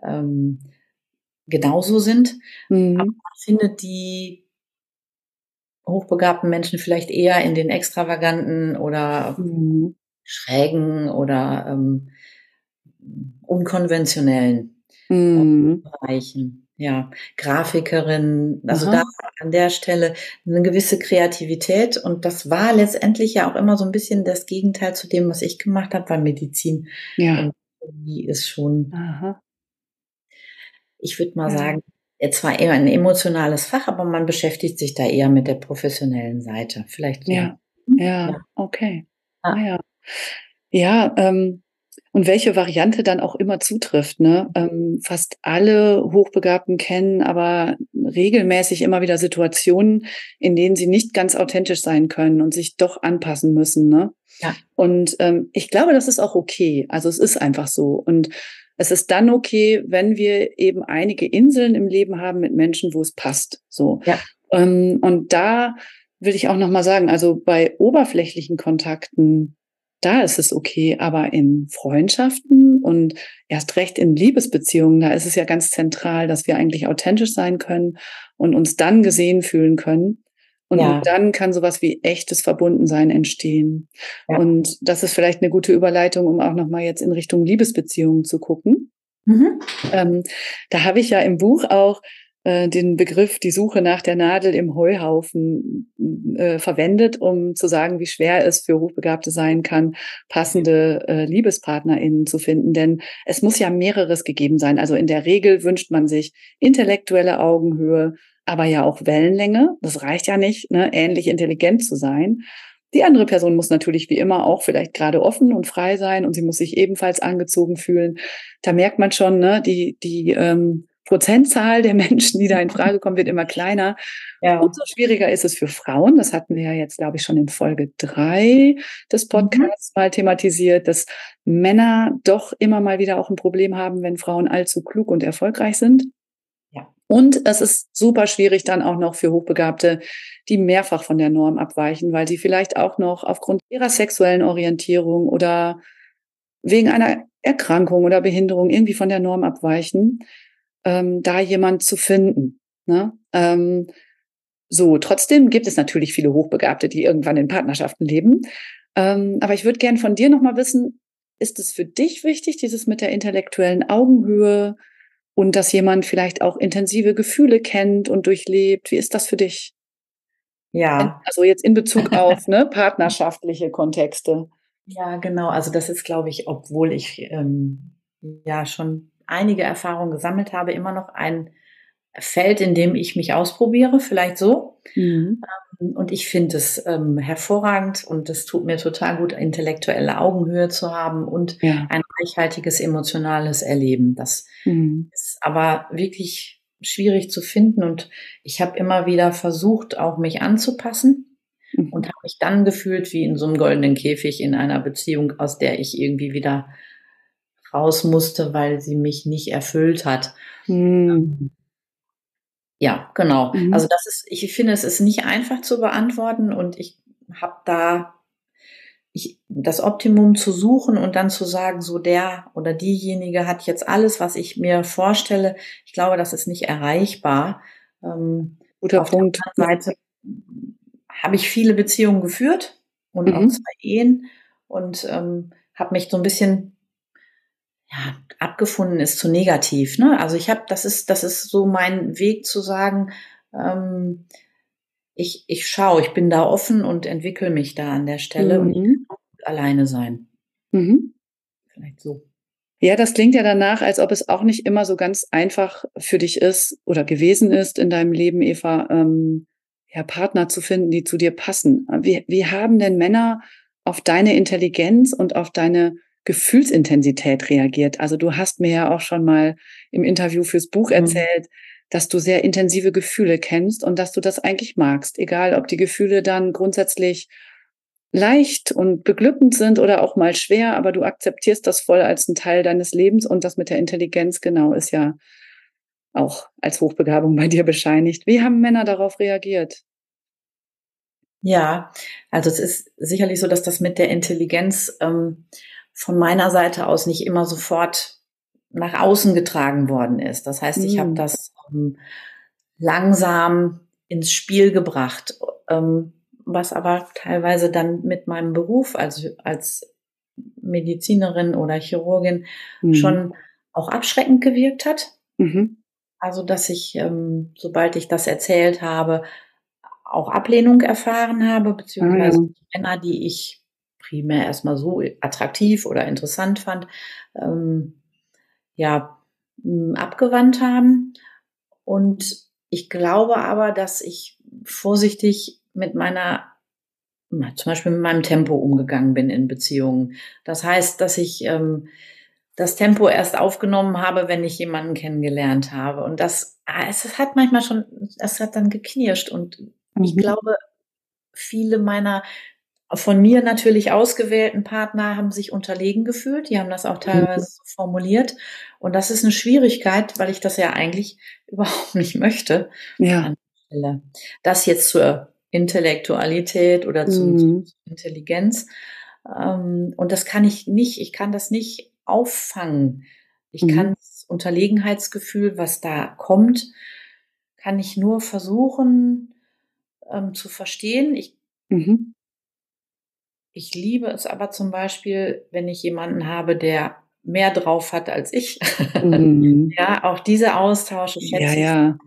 ähm, genauso sind. Mhm. Aber man findet die hochbegabten Menschen vielleicht eher in den extravaganten oder mhm. schrägen oder ähm, unkonventionellen mhm. Bereichen ja, Grafikerin, also Aha. da an der Stelle eine gewisse Kreativität und das war letztendlich ja auch immer so ein bisschen das Gegenteil zu dem, was ich gemacht habe, weil Medizin ja. die ist schon, Aha. ich würde mal ja. sagen, zwar eher ein emotionales Fach, aber man beschäftigt sich da eher mit der professionellen Seite. Vielleicht. Ja, ja, ja. okay. Ah. Ja, ja ähm, und welche Variante dann auch immer zutrifft. Ne? Ähm, fast alle Hochbegabten kennen aber regelmäßig immer wieder Situationen, in denen sie nicht ganz authentisch sein können und sich doch anpassen müssen. Ne? Ja. Und ähm, ich glaube, das ist auch okay. Also es ist einfach so. Und es ist dann okay, wenn wir eben einige Inseln im Leben haben mit Menschen, wo es passt. So. Ja. Ähm, und da will ich auch noch mal sagen, also bei oberflächlichen Kontakten da ist es okay, aber in Freundschaften und erst recht in Liebesbeziehungen, da ist es ja ganz zentral, dass wir eigentlich authentisch sein können und uns dann gesehen fühlen können. Und ja. dann kann sowas wie echtes Verbundensein entstehen. Ja. Und das ist vielleicht eine gute Überleitung, um auch nochmal jetzt in Richtung Liebesbeziehungen zu gucken. Mhm. Ähm, da habe ich ja im Buch auch den Begriff die Suche nach der Nadel im Heuhaufen äh, verwendet, um zu sagen, wie schwer es für Hochbegabte sein kann, passende äh, LiebespartnerInnen zu finden. Denn es muss ja mehreres gegeben sein. Also in der Regel wünscht man sich intellektuelle Augenhöhe, aber ja auch Wellenlänge. Das reicht ja nicht, ne, ähnlich intelligent zu sein. Die andere Person muss natürlich wie immer auch vielleicht gerade offen und frei sein und sie muss sich ebenfalls angezogen fühlen. Da merkt man schon, ne, die, die ähm, Prozentzahl der Menschen, die da in Frage kommen, wird immer kleiner. Ja. Und so schwieriger ist es für Frauen. Das hatten wir ja jetzt, glaube ich, schon in Folge drei des mhm. Podcasts mhm. mal thematisiert, dass Männer doch immer mal wieder auch ein Problem haben, wenn Frauen allzu klug und erfolgreich sind. Ja. Und es ist super schwierig dann auch noch für Hochbegabte, die mehrfach von der Norm abweichen, weil sie vielleicht auch noch aufgrund ihrer sexuellen Orientierung oder wegen einer Erkrankung oder Behinderung irgendwie von der Norm abweichen ähm, da jemand zu finden. Ne? Ähm, so, trotzdem gibt es natürlich viele Hochbegabte, die irgendwann in Partnerschaften leben. Ähm, aber ich würde gern von dir nochmal wissen, ist es für dich wichtig, dieses mit der intellektuellen Augenhöhe und dass jemand vielleicht auch intensive Gefühle kennt und durchlebt? Wie ist das für dich? Ja. Also jetzt in Bezug auf ne, partnerschaftliche Kontexte. Ja, genau. Also das ist, glaube ich, obwohl ich ähm, ja schon einige Erfahrungen gesammelt habe, immer noch ein Feld, in dem ich mich ausprobiere, vielleicht so. Mhm. Ähm, und ich finde es ähm, hervorragend und es tut mir total gut, intellektuelle Augenhöhe zu haben und ja. ein reichhaltiges emotionales Erleben. Das mhm. ist aber wirklich schwierig zu finden und ich habe immer wieder versucht, auch mich anzupassen mhm. und habe mich dann gefühlt wie in so einem goldenen Käfig in einer Beziehung, aus der ich irgendwie wieder raus musste, weil sie mich nicht erfüllt hat. Mhm. Ja, genau. Mhm. Also das ist, ich finde, es ist nicht einfach zu beantworten und ich habe da ich, das Optimum zu suchen und dann zu sagen, so der oder diejenige hat jetzt alles, was ich mir vorstelle. Ich glaube, das ist nicht erreichbar. Ähm, Guter Auf Punkt. der anderen Seite habe ich viele Beziehungen geführt und mhm. auch zwei Ehen und ähm, habe mich so ein bisschen ja, abgefunden ist zu negativ. Ne? Also ich habe, das ist, das ist so mein Weg zu sagen, ähm, ich, ich schaue, ich bin da offen und entwickle mich da an der Stelle mhm. und alleine sein. Mhm. Vielleicht so. Ja, das klingt ja danach, als ob es auch nicht immer so ganz einfach für dich ist oder gewesen ist in deinem Leben, Eva, ähm, ja, Partner zu finden, die zu dir passen. Wie, wie haben denn Männer auf deine Intelligenz und auf deine Gefühlsintensität reagiert. Also du hast mir ja auch schon mal im Interview fürs Buch mhm. erzählt, dass du sehr intensive Gefühle kennst und dass du das eigentlich magst, egal ob die Gefühle dann grundsätzlich leicht und beglückend sind oder auch mal schwer, aber du akzeptierst das voll als ein Teil deines Lebens und das mit der Intelligenz genau ist ja auch als Hochbegabung bei dir bescheinigt. Wie haben Männer darauf reagiert? Ja, also es ist sicherlich so, dass das mit der Intelligenz ähm, von meiner Seite aus nicht immer sofort nach außen getragen worden ist. Das heißt, ich habe hm. das ähm, langsam ins Spiel gebracht, ähm, was aber teilweise dann mit meinem Beruf also als Medizinerin oder Chirurgin mhm. schon auch abschreckend gewirkt hat. Mhm. Also, dass ich, ähm, sobald ich das erzählt habe, auch Ablehnung erfahren habe, beziehungsweise ah, ja. Männer, die ich primär erstmal so attraktiv oder interessant fand, ähm, ja, abgewandt haben. Und ich glaube aber, dass ich vorsichtig mit meiner, zum Beispiel mit meinem Tempo umgegangen bin in Beziehungen. Das heißt, dass ich ähm, das Tempo erst aufgenommen habe, wenn ich jemanden kennengelernt habe. Und das, ah, es hat manchmal schon, es hat dann geknirscht. Und mhm. ich glaube, viele meiner von mir natürlich ausgewählten Partner haben sich unterlegen gefühlt. Die haben das auch mhm. teilweise so formuliert. Und das ist eine Schwierigkeit, weil ich das ja eigentlich überhaupt nicht möchte. Ja. Das jetzt zur Intellektualität oder mhm. zur Intelligenz. Ähm, und das kann ich nicht, ich kann das nicht auffangen. Ich mhm. kann das Unterlegenheitsgefühl, was da kommt, kann ich nur versuchen ähm, zu verstehen. Ich mhm. Ich liebe es aber zum Beispiel, wenn ich jemanden habe, der mehr drauf hat als ich. Mhm. ja, auch diese Austausche schätze ja, ja.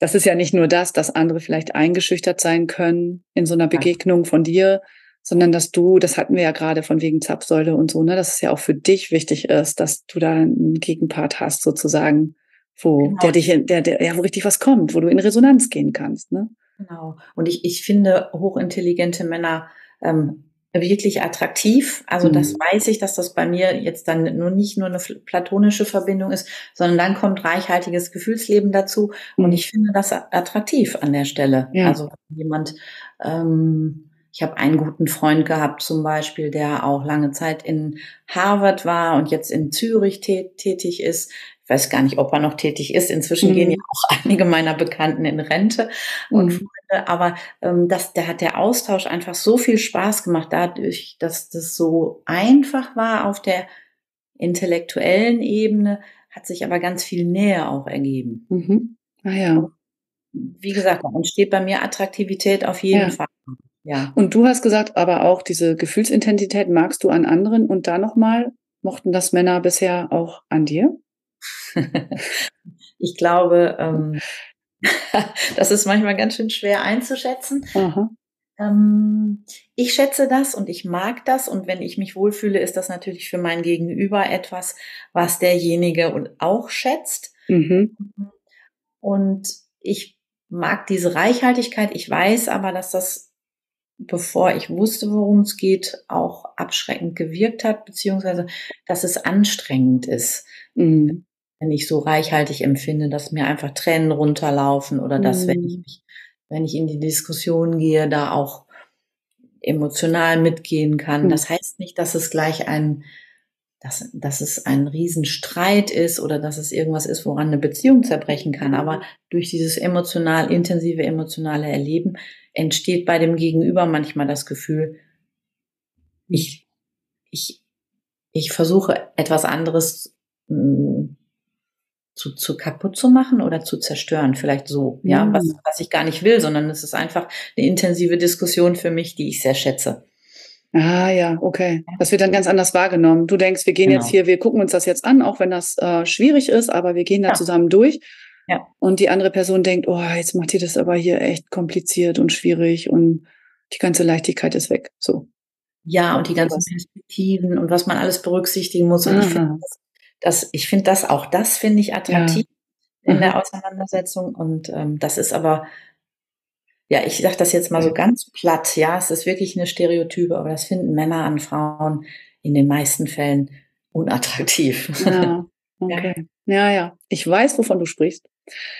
Das ist ja nicht nur das, dass andere vielleicht eingeschüchtert sein können in so einer Begegnung von dir, sondern dass du, das hatten wir ja gerade von wegen Zapfsäule und so, ne, dass es ja auch für dich wichtig ist, dass du da einen Gegenpart hast sozusagen, wo genau. der dich, der, der, ja, wo richtig was kommt, wo du in Resonanz gehen kannst, ne? Genau. Und ich, ich finde hochintelligente Männer ähm, wirklich attraktiv. Also mhm. das weiß ich, dass das bei mir jetzt dann nur nicht nur eine platonische Verbindung ist, sondern dann kommt reichhaltiges Gefühlsleben dazu. Mhm. Und ich finde das attraktiv an der Stelle. Ja. Also jemand, ähm, ich habe einen guten Freund gehabt zum Beispiel, der auch lange Zeit in Harvard war und jetzt in Zürich tätig ist. Ich weiß gar nicht, ob er noch tätig ist. Inzwischen mhm. gehen ja auch einige meiner Bekannten in Rente und mhm. Freunde. Aber ähm, das, da hat der Austausch einfach so viel Spaß gemacht, dadurch, dass das so einfach war auf der intellektuellen Ebene, hat sich aber ganz viel Nähe auch ergeben. Mhm. Ah ja. wie gesagt, da entsteht bei mir Attraktivität auf jeden Ja. Fall. Ja. Und du hast gesagt, aber auch diese Gefühlsintensität magst du an anderen und da noch mal, mochten das Männer bisher auch an dir? Ich glaube, ähm, das ist manchmal ganz schön schwer einzuschätzen. Ähm, ich schätze das und ich mag das und wenn ich mich wohlfühle, ist das natürlich für mein Gegenüber etwas, was derjenige und auch schätzt. Mhm. Und ich mag diese Reichhaltigkeit. Ich weiß aber, dass das, bevor ich wusste, worum es geht, auch abschreckend gewirkt hat, beziehungsweise, dass es anstrengend ist, Mhm. Wenn ich so reichhaltig empfinde, dass mir einfach Tränen runterlaufen oder dass, wenn ich Mhm. mich, wenn ich in die Diskussion gehe, da auch emotional mitgehen kann. Mhm. Das heißt nicht, dass es gleich ein, dass, dass es ein Riesenstreit ist oder dass es irgendwas ist, woran eine Beziehung zerbrechen kann. Aber durch dieses emotional, intensive emotionale Erleben entsteht bei dem Gegenüber manchmal das Gefühl, ich, ich, ich versuche etwas anderes mh, zu, zu kaputt zu machen oder zu zerstören, vielleicht so, ja, Mhm. was, was ich gar nicht will, sondern es ist einfach eine intensive Diskussion für mich, die ich sehr schätze. Ah ja, okay. Das wird dann ganz anders wahrgenommen. Du denkst, wir gehen Genau. jetzt hier, wir gucken uns das jetzt an, auch wenn das äh, schwierig ist, aber wir gehen da Ja. zusammen durch. Ja. Und die andere Person denkt, oh, jetzt macht ihr das aber hier echt kompliziert und schwierig und die ganze Leichtigkeit ist weg. So. Ja, und die ganzen? Perspektiven und was man alles berücksichtigen muss. Und ich finde Aha. das, das, ich finde das auch, das finde ich attraktiv in Aha. der Auseinandersetzung. Und ähm, das ist aber, ja, ich sage das jetzt mal so ganz platt, ja, es ist wirklich eine Stereotype, aber das finden Männer an Frauen in den meisten Fällen unattraktiv. Ja, okay. Ja, ja. Ich weiß, wovon du sprichst.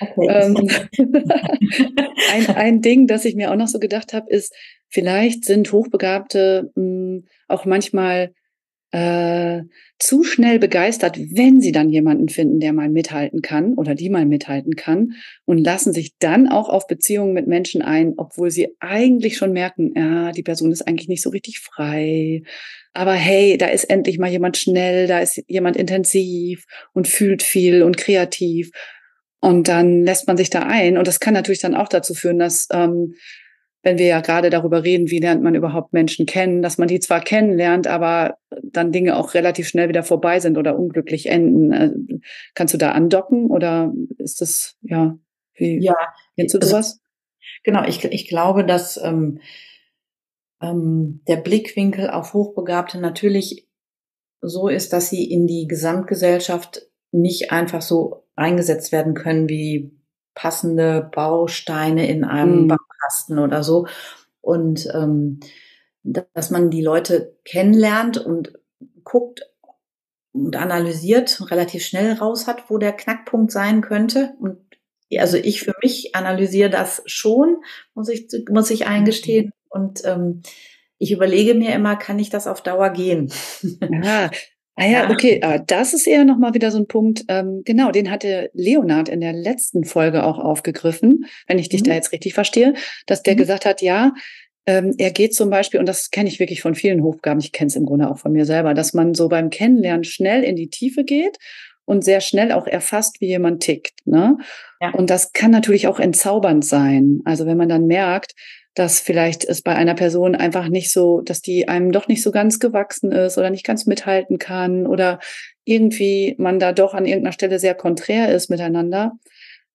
Okay. Ähm, ein, ein Ding, das ich mir auch noch so gedacht habe, ist, vielleicht sind Hochbegabte mh, auch manchmal äh, zu schnell begeistert, wenn sie dann jemanden finden, der mal mithalten kann oder die mal mithalten kann und lassen sich dann auch auf Beziehungen mit Menschen ein, obwohl sie eigentlich schon merken, ja, die Person ist eigentlich nicht so richtig frei. Aber hey, da ist endlich mal jemand schnell, da ist jemand intensiv und fühlt viel und kreativ. Und dann lässt man sich da ein. Und das kann natürlich dann auch dazu führen, dass, ähm, wenn wir ja gerade darüber reden, wie lernt man überhaupt Menschen kennen, dass man die zwar kennenlernt, aber dann Dinge auch relativ schnell wieder vorbei sind oder unglücklich enden. Äh, Kannst du da andocken oder ist das, ja, wie, ja, kennst du also- sowas? Genau, ich, ich glaube, dass ähm, ähm, der Blickwinkel auf Hochbegabte natürlich so ist, dass sie in die Gesamtgesellschaft nicht einfach so eingesetzt werden können wie passende Bausteine in einem Mhm. Baukasten oder so. Und ähm, dass man die Leute kennenlernt und guckt und analysiert, relativ schnell raus hat, wo der Knackpunkt sein könnte. Und also ich für mich analysiere das schon, muss ich, muss ich eingestehen. Und ähm, ich überlege mir immer, kann ich das auf Dauer gehen? Ja. Ah ja, okay, aber das ist eher nochmal wieder so ein Punkt, ähm, genau, den hatte Leonard in der letzten Folge auch aufgegriffen, wenn ich dich Mhm. da jetzt richtig verstehe, dass der Mhm. gesagt hat, ja, ähm, er geht zum Beispiel, und das kenne ich wirklich von vielen Hochgaben, ich kenne es im Grunde auch von mir selber, dass man so beim Kennenlernen schnell in die Tiefe geht und sehr schnell auch erfasst, wie jemand tickt. Ne? Ja. Und das kann natürlich auch entzaubernd sein. Also wenn man dann merkt, dass vielleicht es bei einer Person einfach nicht so, dass die einem doch nicht so ganz gewachsen ist oder nicht ganz mithalten kann oder irgendwie man da doch an irgendeiner Stelle sehr konträr ist miteinander,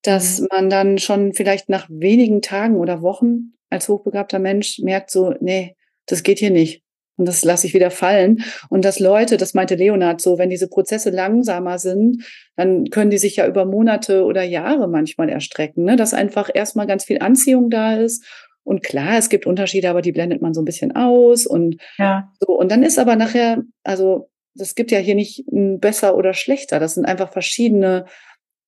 dass Mhm. man dann schon vielleicht nach wenigen Tagen oder Wochen als hochbegabter Mensch merkt so, nee, das geht hier nicht. Und das lasse ich wieder fallen. Und dass Leute, das meinte Leonard so, wenn diese Prozesse langsamer sind, dann können die sich ja über Monate oder Jahre manchmal erstrecken, ne? dass einfach erstmal ganz viel Anziehung da ist. Und klar, es gibt Unterschiede, aber die blendet man so ein bisschen aus und Ja, so. Und dann ist aber nachher, also es gibt ja hier nicht ein besser oder schlechter. Das sind einfach verschiedene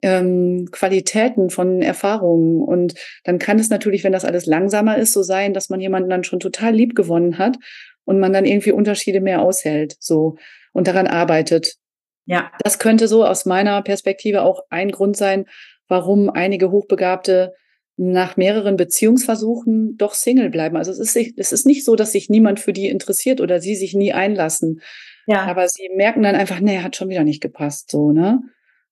ähm, Qualitäten von Erfahrungen. Und dann kann es natürlich, wenn das alles langsamer ist, so sein, dass man jemanden dann schon total lieb gewonnen hat und man dann irgendwie Unterschiede mehr aushält, so und daran arbeitet. ja, Das könnte so aus meiner Perspektive auch ein Grund sein, warum einige Hochbegabte nach mehreren Beziehungsversuchen doch Single bleiben. Also es ist, es ist nicht so, dass sich niemand für die interessiert oder sie sich nie einlassen. ja. Aber sie merken dann einfach, nee, hat schon wieder nicht gepasst, so, ne?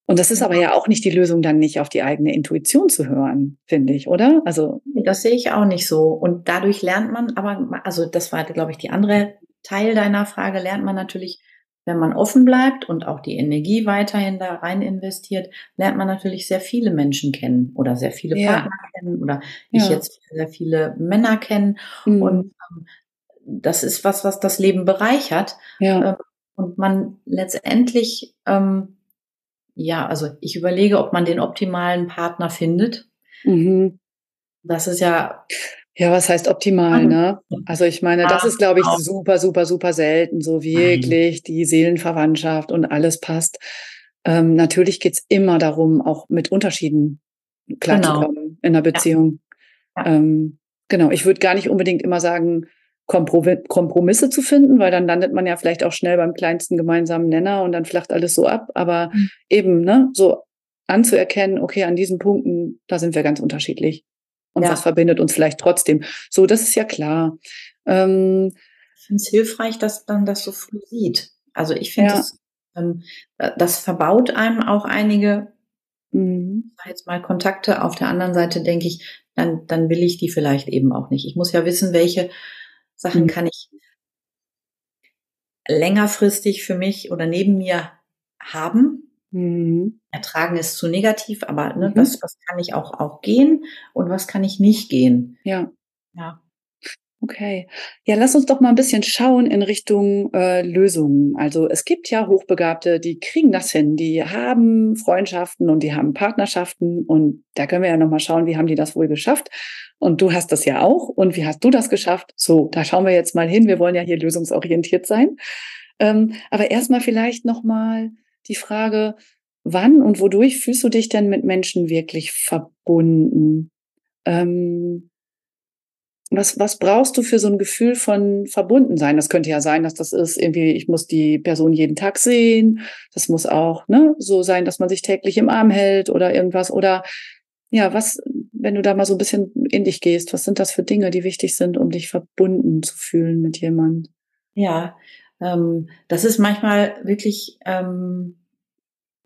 Und das ist aber ja auch nicht die Lösung, dann nicht auf die eigene Intuition zu hören, finde ich, oder? Also. Das sehe ich auch nicht so. Und dadurch lernt man, aber, also das war, glaube ich, die andere Teil deiner Frage, lernt man natürlich, wenn man offen bleibt und auch die Energie weiterhin da rein investiert, lernt man natürlich sehr viele Menschen kennen oder sehr viele ja. Partner kennen oder ich ja. jetzt sehr viele Männer kennen. Mhm. Und ähm, das ist was, was das Leben bereichert. Ja. Ähm, und man letztendlich ähm, ja, also ich überlege, ob man den optimalen Partner findet. Mhm. Das ist ja. Ja, was heißt optimal, ne? Also ich meine, das ist, glaube ich, super, super, super selten, so wirklich die Seelenverwandtschaft und alles passt. Ähm, natürlich geht's immer darum, auch mit Unterschieden klarzukommen genau. in einer Beziehung. Ja. Ja. Ähm, genau, ich würde gar nicht unbedingt immer sagen, Kompromisse zu finden, weil dann landet man ja vielleicht auch schnell beim kleinsten gemeinsamen Nenner und dann flacht alles so ab. Aber mhm. eben, ne, so anzuerkennen, okay, an diesen Punkten, da sind wir ganz unterschiedlich. Und ja. was verbindet uns vielleicht trotzdem? So, das ist ja klar. Ähm, ich finde es hilfreich, dass man das so früh sieht. Also ich finde, ja. das, ähm, das verbaut einem auch einige, mhm. jetzt mal Kontakte. Auf der anderen Seite denke ich, dann, dann will ich die vielleicht eben auch nicht. Ich muss ja wissen, welche Sachen mhm. kann ich längerfristig für mich oder neben mir haben. Mhm. Ertragen ist zu negativ, aber ne, mhm. was, was kann ich auch, auch gehen und was kann ich nicht gehen? Ja. Ja. Okay. Ja, lass uns doch mal ein bisschen schauen in Richtung äh, Lösungen. Also es gibt ja Hochbegabte, die kriegen das hin, die haben Freundschaften und die haben Partnerschaften und da können wir ja noch mal schauen, wie haben die das wohl geschafft? Und du hast das ja auch. Und wie hast du das geschafft? So, da schauen wir jetzt mal hin. Wir wollen ja hier lösungsorientiert sein. Ähm, aber erstmal vielleicht noch mal die Frage: Wann und wodurch fühlst du dich denn mit Menschen wirklich verbunden? Ähm, was, was brauchst du für so ein Gefühl von Verbundensein? Das könnte ja sein, dass das ist irgendwie, ich muss die Person jeden Tag sehen. Das muss auch ne, so sein, dass man sich täglich im Arm hält oder irgendwas. Oder ja, was, wenn du da mal so ein bisschen in dich gehst, was sind das für Dinge, die wichtig sind, um dich verbunden zu fühlen mit jemand? Ja, ähm, das ist manchmal wirklich ähm,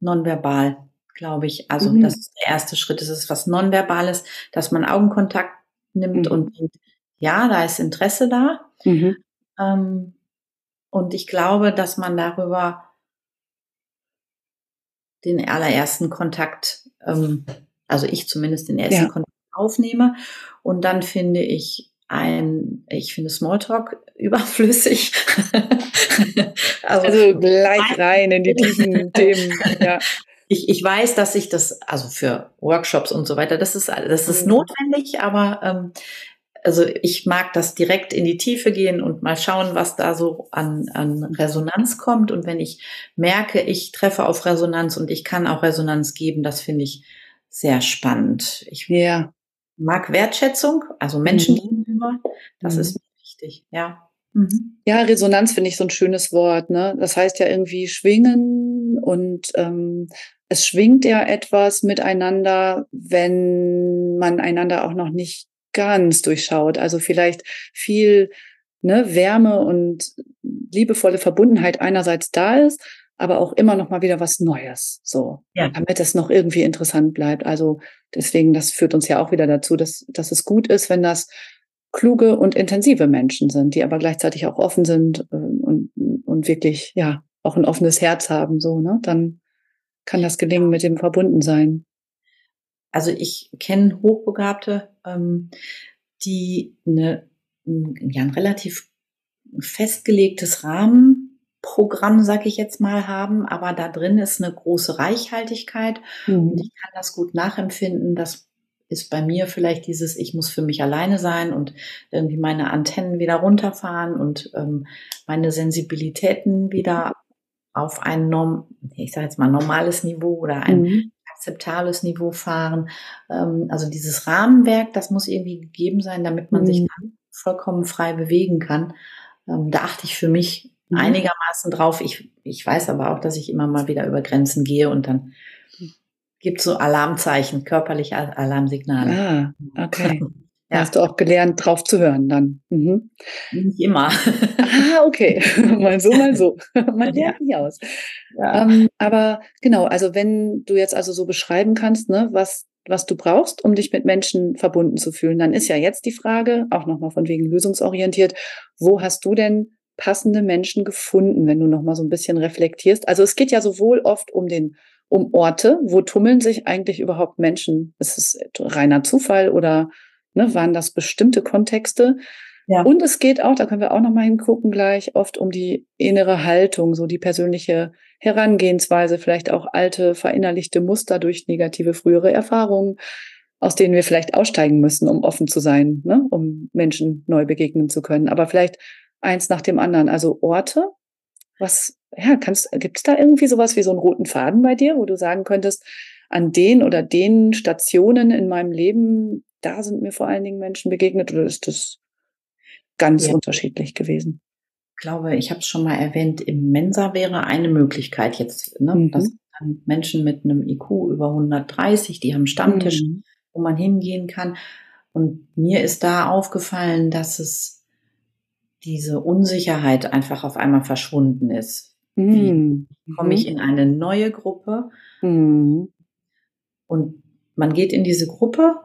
nonverbal, glaube ich. Also mhm. das ist der erste Schritt. Es ist was Nonverbales, dass man Augenkontakt nimmt mhm. und denkt, ja, da ist Interesse da. Mhm. Ähm, und ich glaube, dass man darüber den allerersten Kontakt, ähm, also ich zumindest den ersten ja. Kontakt aufnehme. Und dann finde ich ein, ich finde Smalltalk überflüssig. also, also gleich rein in die tiefen Themen. Ja. Ich, ich weiß, dass ich das, also für Workshops und so weiter, das ist, das ist mhm. notwendig, aber ähm, also ich mag das direkt in die Tiefe gehen und mal schauen, was da so an, an Resonanz kommt. Und wenn ich merke, ich treffe auf Resonanz und ich kann auch Resonanz geben, das finde ich sehr spannend. Ich ja. Mag Wertschätzung, also Menschen mhm. gegenüber. Das mhm. ist wichtig, ja. Mhm. Ja, Resonanz finde ich so ein schönes Wort. Ne? Das heißt ja irgendwie schwingen und ähm, es schwingt ja etwas miteinander, wenn man einander auch noch nicht ganz durchschaut. Also vielleicht viel ne, Wärme und liebevolle Verbundenheit einerseits da ist, aber auch immer noch mal wieder was Neues, so, ja. damit es noch irgendwie interessant bleibt. Also deswegen, das führt uns ja auch wieder dazu, dass, dass es gut ist, wenn das kluge und intensive Menschen sind, die aber gleichzeitig auch offen sind äh, und, und wirklich, ja, auch ein offenes Herz haben, so, ne, dann kann das gelingen mit dem Verbundensein also ich kenne Hochbegabte, ähm, die eine, ja, ein relativ festgelegtes Rahmenprogramm, sag ich jetzt mal, haben, aber da drin ist eine große Reichhaltigkeit mhm. und ich kann das gut nachempfinden. Das ist bei mir vielleicht dieses, ich muss für mich alleine sein und irgendwie meine Antennen wieder runterfahren und ähm, meine Sensibilitäten wieder auf ein Norm, ich sage jetzt mal normales Niveau oder ein mhm akzeptables Niveau fahren. Ähm, also dieses Rahmenwerk, das muss irgendwie gegeben sein, damit man mhm. sich dann vollkommen frei bewegen kann. Ähm, da achte ich für mich mhm. einigermaßen drauf. Ich, ich weiß aber auch, dass ich immer mal wieder über Grenzen gehe und dann gibt es so Alarmzeichen, körperliche Alarmsignale. Ah, okay. Ja. Hast du auch gelernt, drauf zu hören dann? Mhm. Nicht immer. ah, okay. mal so, mal so. Man lernt nicht aus. Ja. Ähm, aber genau, also wenn du jetzt also so beschreiben kannst, ne, was, was du brauchst, um dich mit Menschen verbunden zu fühlen, dann ist ja jetzt die Frage, auch nochmal von wegen lösungsorientiert, wo hast du denn passende Menschen gefunden, wenn du nochmal so ein bisschen reflektierst? Also es geht ja sowohl oft um den um Orte, wo tummeln sich eigentlich überhaupt Menschen? Ist es reiner Zufall oder Ne, waren das bestimmte Kontexte? Ja. Und es geht auch, da können wir auch nochmal hingucken gleich, oft um die innere Haltung, so die persönliche Herangehensweise, vielleicht auch alte, verinnerlichte Muster durch negative frühere Erfahrungen, aus denen wir vielleicht aussteigen müssen, um offen zu sein, ne, um Menschen neu begegnen zu können. Aber vielleicht eins nach dem anderen. Also Orte, was, ja, kannst, gibt es da irgendwie sowas wie so einen roten Faden bei dir, wo du sagen könntest, an den oder den Stationen in meinem Leben da sind mir vor allen Dingen Menschen begegnet oder ist das ganz ja. unterschiedlich gewesen? Ich glaube, ich habe es schon mal erwähnt, im Mensa wäre eine Möglichkeit jetzt, ne? Mhm. Das Menschen mit einem IQ über 130, die haben Stammtisch, mhm. wo man hingehen kann. Und mir ist da aufgefallen, dass es diese Unsicherheit einfach auf einmal verschwunden ist. Mhm. Wie komme ich mhm. in eine neue Gruppe? Mhm. Und man geht in diese Gruppe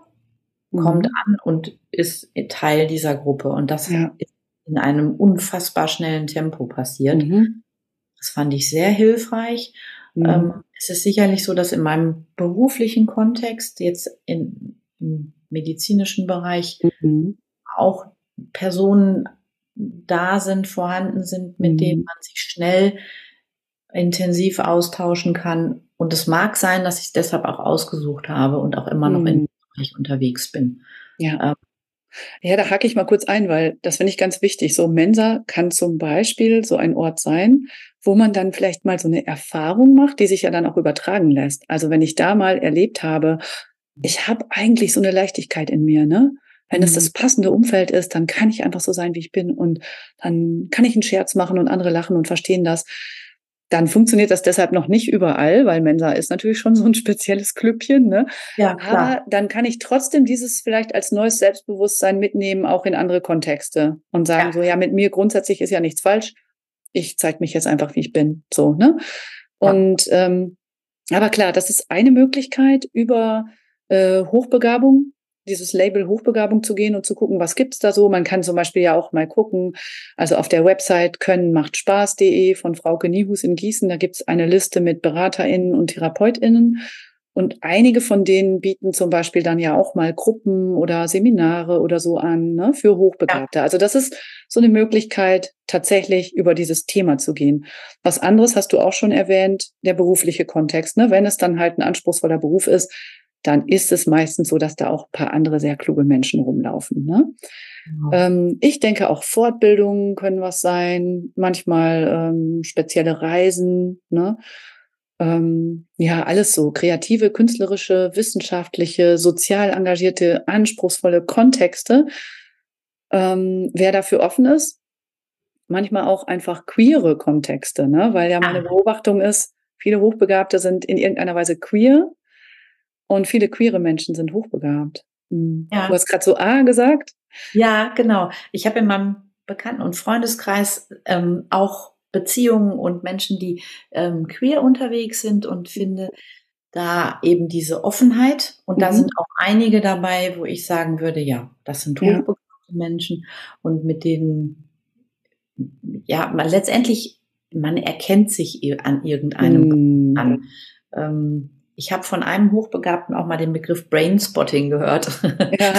kommt mhm. an und ist Teil dieser Gruppe. Und das ja. ist in einem unfassbar schnellen Tempo passiert. Mhm. Das fand ich sehr hilfreich. Mhm. Ähm, es ist sicherlich so, dass in meinem beruflichen Kontext, jetzt in, im medizinischen Bereich, mhm. auch Personen da sind, vorhanden sind, mit denen mhm. man sich schnell intensiv austauschen kann. Und es mag sein, dass ich es deshalb auch ausgesucht habe und auch immer noch in mhm ich unterwegs bin. Ja. Ähm, ja, da hake ich mal kurz ein, weil das finde ich ganz wichtig. So Mensa kann zum Beispiel so ein Ort sein, wo man dann vielleicht mal so eine Erfahrung macht, die sich ja dann auch übertragen lässt. Also wenn ich da mal erlebt habe, ich habe eigentlich so eine Leichtigkeit in mir, ne? Wenn es das mhm. passende Umfeld ist, dann kann ich einfach so sein, wie ich bin und dann kann ich einen Scherz machen und andere lachen und verstehen das dann funktioniert das deshalb noch nicht überall, weil Mensa ist natürlich schon so ein spezielles Klüppchen. Ne? Ja, klar. Aber dann kann ich trotzdem dieses vielleicht als neues Selbstbewusstsein mitnehmen, auch in andere Kontexte und sagen ja. so, ja, mit mir grundsätzlich ist ja nichts falsch. Ich zeige mich jetzt einfach, wie ich bin. So, ne? Und ähm, aber klar, das ist eine Möglichkeit über äh, Hochbegabung, dieses Label Hochbegabung zu gehen und zu gucken, was gibt's da so. Man kann zum Beispiel ja auch mal gucken, also auf der Website könnenmachtspaß.de von Frauke Niehus in Gießen, da gibt's eine Liste mit BeraterInnen und TherapeutInnen. Und einige von denen bieten zum Beispiel dann ja auch mal Gruppen oder Seminare oder so an ne, für Hochbegabte. Ja. Also das ist so eine Möglichkeit, tatsächlich über dieses Thema zu gehen. Was anderes hast du auch schon erwähnt, der berufliche Kontext. Ne? Wenn es dann halt ein anspruchsvoller Beruf ist, dann ist es meistens so, dass da auch ein paar andere sehr kluge Menschen rumlaufen. Ne? Genau. Ähm, ich denke, auch Fortbildungen können was sein, manchmal ähm, spezielle Reisen, ne? Ähm, ja, alles so kreative, künstlerische, wissenschaftliche, sozial engagierte, anspruchsvolle Kontexte. Ähm, wer dafür offen ist, manchmal auch einfach queere Kontexte, ne? weil ja meine ah. Beobachtung ist, viele Hochbegabte sind in irgendeiner Weise queer und viele queere Menschen sind hochbegabt. Hm. Ja. Du hast gerade so A gesagt. Ja, genau. Ich habe in meinem Bekannten- und Freundeskreis ähm, auch Beziehungen und Menschen, die ähm, queer unterwegs sind und finde da eben diese Offenheit. Und mhm. da sind auch einige dabei, wo ich sagen würde, ja, das sind hochbegabte ja. Menschen und mit denen, ja, man letztendlich, man erkennt sich an irgendeinem mhm. an. Ähm, ich habe von einem Hochbegabten auch mal den Begriff Brainspotting gehört. Ja.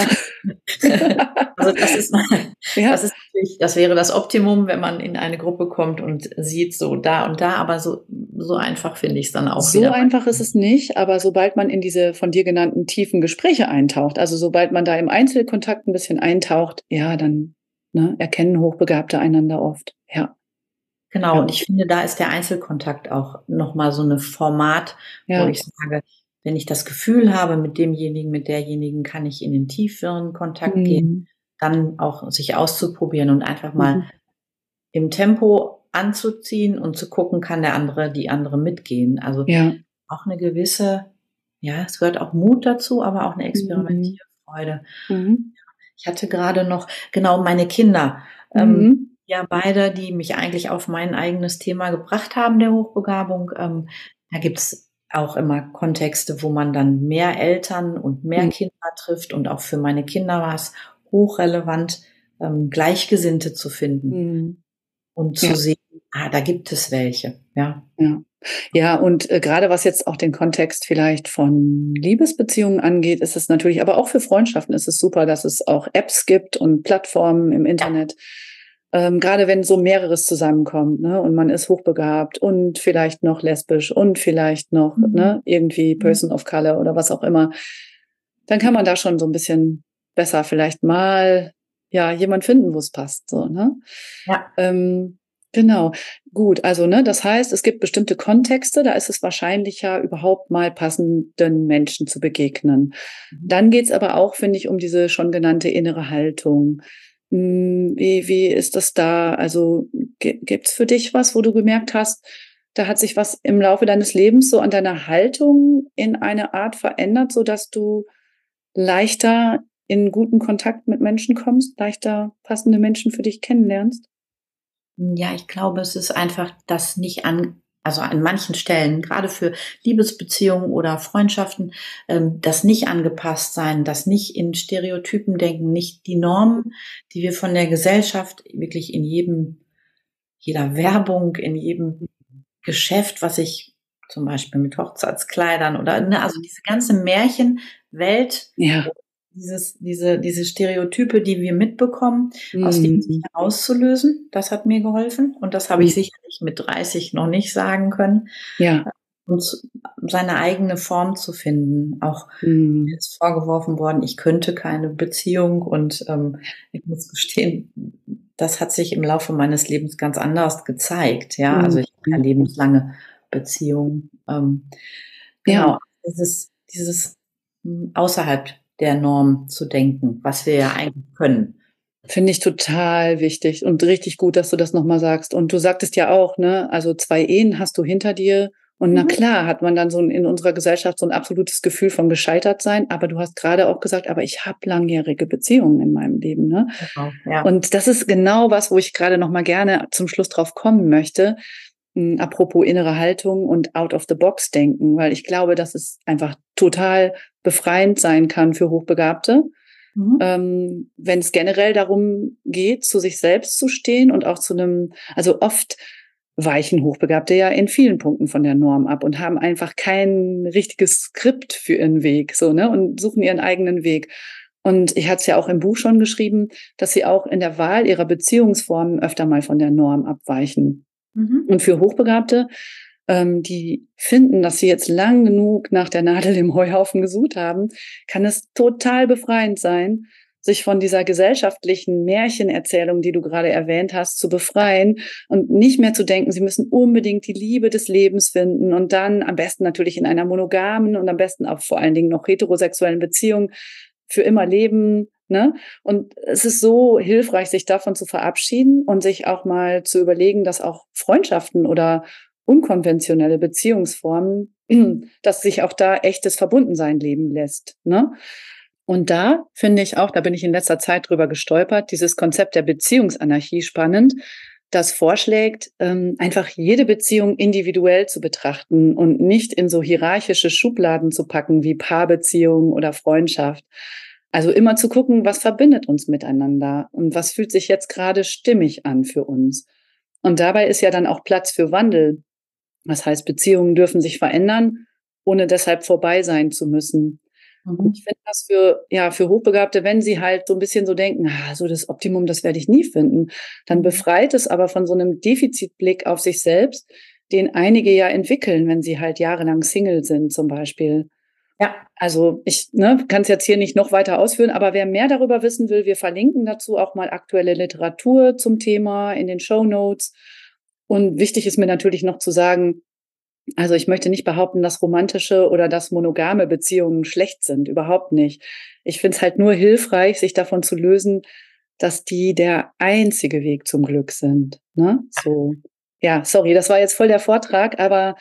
also das ist, ja. das ist natürlich, das wäre das Optimum, wenn man in eine Gruppe kommt und sieht so da und da, aber so, so einfach finde ich es dann auch so wieder. So einfach ist es nicht, aber sobald man in diese von dir genannten tiefen Gespräche eintaucht, also sobald man da im Einzelkontakt ein bisschen eintaucht, ja, dann ne, erkennen Hochbegabte einander oft. Ja. Genau, ja. und ich finde, da ist der Einzelkontakt auch nochmal so eine Format, ja. wo ich sage, wenn ich das Gefühl habe, mit demjenigen, mit derjenigen kann ich in den tieferen Kontakt mhm. gehen, dann auch sich auszuprobieren und einfach mal mhm. im Tempo anzuziehen und zu gucken, kann der andere, die andere mitgehen. Also ja. auch eine gewisse, ja, es gehört auch Mut dazu, aber auch eine mhm. Experimentierfreude. Mhm. ich hatte gerade noch, genau, meine Kinder. Ähm, mhm. Ähm, ja, beide, die mich eigentlich auf mein eigenes Thema gebracht haben, der Hochbegabung. Ähm, da gibt's auch immer Kontexte, wo man dann mehr Eltern und mehr mhm. Kinder trifft. Und auch für meine Kinder war es hochrelevant, ähm, Gleichgesinnte zu finden mhm. und zu ja. sehen, ah, da gibt es welche. Ja. Ja. Ja, und äh, gerade was jetzt auch den Kontext vielleicht von Liebesbeziehungen angeht, ist es natürlich, aber auch für Freundschaften ist es super, dass es auch Apps gibt und Plattformen im Internet. Ähm, gerade wenn so mehreres zusammenkommt, ne, und man ist hochbegabt und vielleicht noch lesbisch und vielleicht noch, mhm. ne, irgendwie mhm. Person of Color oder was auch immer, dann kann man da schon so ein bisschen besser vielleicht mal ja jemand finden, wo es passt, so, ne? Ja. Ähm, Genau, gut. Also, ne, das heißt, es gibt bestimmte Kontexte, da ist es wahrscheinlicher, überhaupt mal passenden Menschen zu begegnen. Mhm. Dann geht's aber auch, finde ich, um diese schon genannte innere Haltung. Hm, wie, wie ist das da? Also, gibt's für dich was, wo du gemerkt hast, da hat sich was im Laufe deines Lebens so an deiner Haltung in eine Art verändert, so dass du leichter in guten Kontakt mit Menschen kommst, leichter passende Menschen für dich kennenlernst? Ja, ich glaube, es ist einfach das nicht an, also an manchen Stellen, gerade für Liebesbeziehungen oder Freundschaften, ähm, das nicht angepasst sein, das nicht in Stereotypen denken, nicht die Normen, die wir von der Gesellschaft wirklich in jedem, jeder Werbung, in jedem Geschäft, was ich zum Beispiel mit Hochzeitskleidern oder, ne, also diese ganze Märchenwelt, ja dieses, diese, diese Stereotype, die wir mitbekommen, mhm. aus denen sich herauszulösen. Das hat mir geholfen. Und das habe ich mhm. sicherlich mit 30 noch nicht sagen können. Ja. Und seine eigene Form zu finden. Auch mhm. ist vorgeworfen worden, ich könnte keine Beziehung und ähm, ich muss gestehen, das hat sich im Laufe meines Lebens ganz anders gezeigt. Ja, mhm. also ich habe eine lebenslange Beziehung. Ähm, genau, ja. dieses, dieses hm, außerhalb der Norm zu denken, was wir ja eigentlich können. Finde ich total wichtig und richtig gut, dass du das nochmal sagst. Und du sagtest ja auch, ne, also zwei Ehen hast du hinter dir. Und na mhm. klar hat man dann so in unserer Gesellschaft so ein absolutes Gefühl von gescheitert sein. Aber du hast gerade auch gesagt, aber ich habe langjährige Beziehungen in meinem Leben. Ne? Genau, ja. Und das ist genau was, wo ich gerade noch mal gerne zum Schluss drauf kommen möchte. Apropos innere Haltung und out of the box denken, weil ich glaube, dass es einfach total befreiend sein kann für Hochbegabte, mhm. ähm, wenn es generell darum geht, zu sich selbst zu stehen und auch zu einem, also oft weichen Hochbegabte ja in vielen Punkten von der Norm ab und haben einfach kein richtiges Skript für ihren Weg, so, ne, und suchen ihren eigenen Weg. Und ich hatte es ja auch im Buch schon geschrieben, dass sie auch in der Wahl ihrer Beziehungsformen öfter mal von der Norm abweichen. Mhm. Und für Hochbegabte, ähm, die finden, dass sie jetzt lang genug nach der Nadel im Heuhaufen gesucht haben, kann es total befreiend sein, sich von dieser gesellschaftlichen Märchenerzählung, die du gerade erwähnt hast, zu befreien und nicht mehr zu denken, sie müssen unbedingt die Liebe des Lebens finden und dann am besten natürlich in einer monogamen und am besten auch vor allen Dingen noch heterosexuellen Beziehung für immer leben Ne? Und es ist so hilfreich, sich davon zu verabschieden und sich auch mal zu überlegen, dass auch Freundschaften oder unkonventionelle Beziehungsformen, dass sich auch da echtes Verbundensein leben lässt. Ne? Und da finde ich auch, da bin ich in letzter Zeit drüber gestolpert, dieses Konzept der Beziehungsanarchie spannend, das vorschlägt, ähm, einfach jede Beziehung individuell zu betrachten und nicht in so hierarchische Schubladen zu packen wie Paarbeziehung oder Freundschaft, also immer zu gucken, was verbindet uns miteinander und was fühlt sich jetzt gerade stimmig an für uns. Und dabei ist ja dann auch Platz für Wandel. Das heißt, Beziehungen dürfen sich verändern, ohne deshalb vorbei sein zu müssen. Mhm. Ich finde das für, ja, für Hochbegabte, wenn sie halt so ein bisschen so denken, ah, so das Optimum, das werde ich nie finden, dann befreit es aber von so einem Defizitblick auf sich selbst, den einige ja entwickeln, wenn sie halt jahrelang Single sind zum Beispiel. Ja, also ich ne, kann es jetzt hier nicht noch weiter ausführen, aber wer mehr darüber wissen will, wir verlinken dazu auch mal aktuelle Literatur zum Thema in den Show Notes. Und wichtig ist mir natürlich noch zu sagen, also ich möchte nicht behaupten, dass romantische oder dass monogame Beziehungen schlecht sind, überhaupt nicht. Ich finde es halt nur hilfreich, sich davon zu lösen, dass die der einzige Weg zum Glück sind. Ne? So, ja, sorry, das war jetzt voll der Vortrag, aber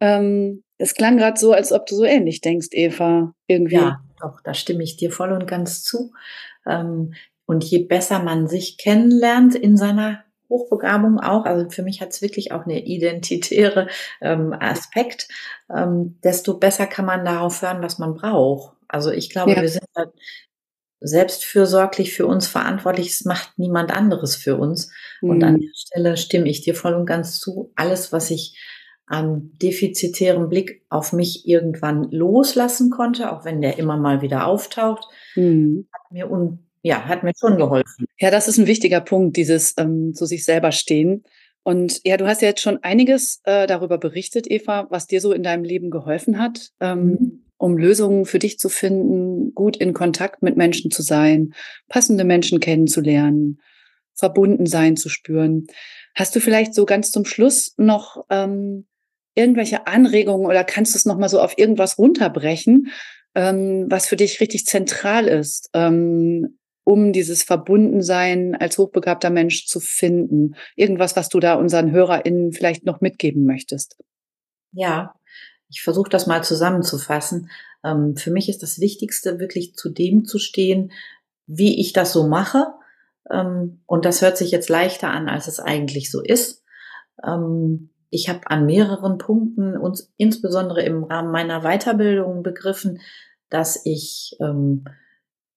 ähm, es klang gerade so, als ob du so ähnlich denkst, Eva, irgendwie. Ja, doch, da stimme ich dir voll und ganz zu. Ähm, und je besser man sich kennenlernt in seiner Hochbegabung auch, also für mich hat es wirklich auch eine identitäre ähm, Aspekt, ähm, desto besser kann man darauf hören, was man braucht. Also ich glaube, ja. wir sind halt selbstfürsorglich für uns verantwortlich. Es macht niemand anderes für uns. Mhm. Und an mhm. der Stelle stimme ich dir voll und ganz zu. Alles, was ich an defizitärem Blick auf mich irgendwann loslassen konnte, auch wenn der immer mal wieder auftaucht, mhm. hat mir un ja, hat mir schon geholfen. Ja, das ist ein wichtiger Punkt, dieses ähm, zu sich selber stehen. Und ja, du hast ja jetzt schon einiges äh, darüber berichtet, Eva, was dir so in deinem Leben geholfen hat, ähm, mhm. um Lösungen für dich zu finden, gut in Kontakt mit Menschen zu sein, passende Menschen kennenzulernen, verbunden sein zu spüren. Hast du vielleicht so ganz zum Schluss noch ähm, irgendwelche Anregungen oder kannst du es nochmal so auf irgendwas runterbrechen, ähm, was für dich richtig zentral ist, ähm, um dieses Verbundensein als hochbegabter Mensch zu finden? Irgendwas, was du da unseren HörerInnen vielleicht noch mitgeben möchtest? Ja, ich versuche das mal zusammenzufassen. Ähm, für mich ist das Wichtigste, wirklich zu dem zu stehen, wie ich das so mache. Ähm, und das hört sich jetzt leichter an, als es eigentlich so ist. Ähm, ich habe an mehreren Punkten und insbesondere im Rahmen meiner Weiterbildung begriffen, dass ich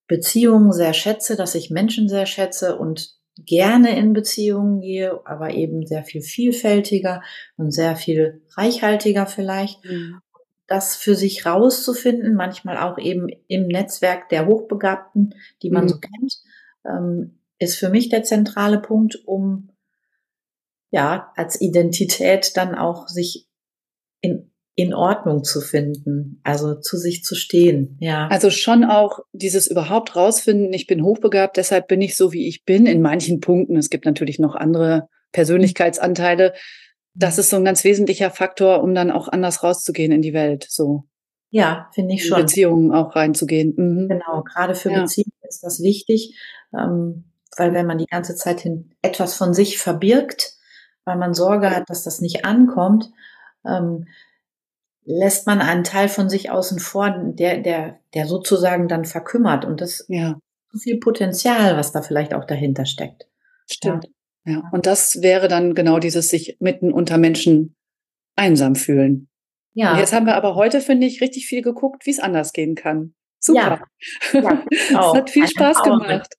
Beziehungen sehr schätze, dass ich Menschen sehr schätze und gerne in Beziehungen gehe, aber eben sehr viel vielfältiger und sehr viel reichhaltiger vielleicht. Mhm. Das für sich rauszufinden, manchmal auch eben im Netzwerk der Hochbegabten, die man mhm. so kennt, ähm, ist für mich der zentrale Punkt, um ja, als Identität dann auch sich in, in Ordnung zu finden, also zu sich zu stehen, ja. Also schon auch dieses überhaupt rausfinden, ich bin hochbegabt, deshalb bin ich so, wie ich bin, in manchen Punkten. Es gibt natürlich noch andere Persönlichkeitsanteile. Das ist so ein ganz wesentlicher Faktor, um dann auch anders rauszugehen in die Welt, so. Ja, finde ich schon. In Beziehungen auch reinzugehen. Mhm. Genau, gerade für ja. Beziehungen ist das wichtig, ähm, weil wenn man die ganze Zeit hin etwas von sich verbirgt, weil man Sorge hat, dass das nicht ankommt, ähm, lässt man einen Teil von sich außen vor, der, der, der sozusagen dann verkümmert. Und das ja. so viel Potenzial, was da vielleicht auch dahinter steckt. Stimmt. Ja. ja. Und das wäre dann genau dieses sich mitten unter Menschen einsam fühlen. Ja. Und jetzt haben wir aber heute, finde ich, richtig viel geguckt, wie es anders gehen kann. Super. Ja. ja es hat viel Spaß gemacht.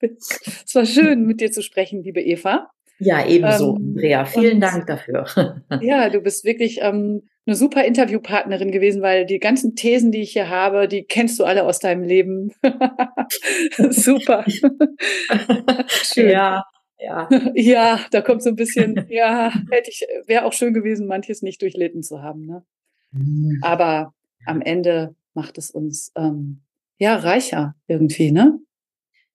Es war schön, mit dir zu sprechen, liebe Eva. Ja, ebenso, ähm, Andrea. Vielen Dank dafür. Ja, du bist wirklich ähm, eine super Interviewpartnerin gewesen, weil die ganzen Thesen, die ich hier habe, die kennst du alle aus deinem Leben. super. schön. Ja, ja. Ja, da kommt so ein bisschen, ja, hätte ich, wäre auch schön gewesen, manches nicht durchlitten zu haben. Ne? Mhm. Aber am Ende macht es uns ähm, ja reicher irgendwie, ne?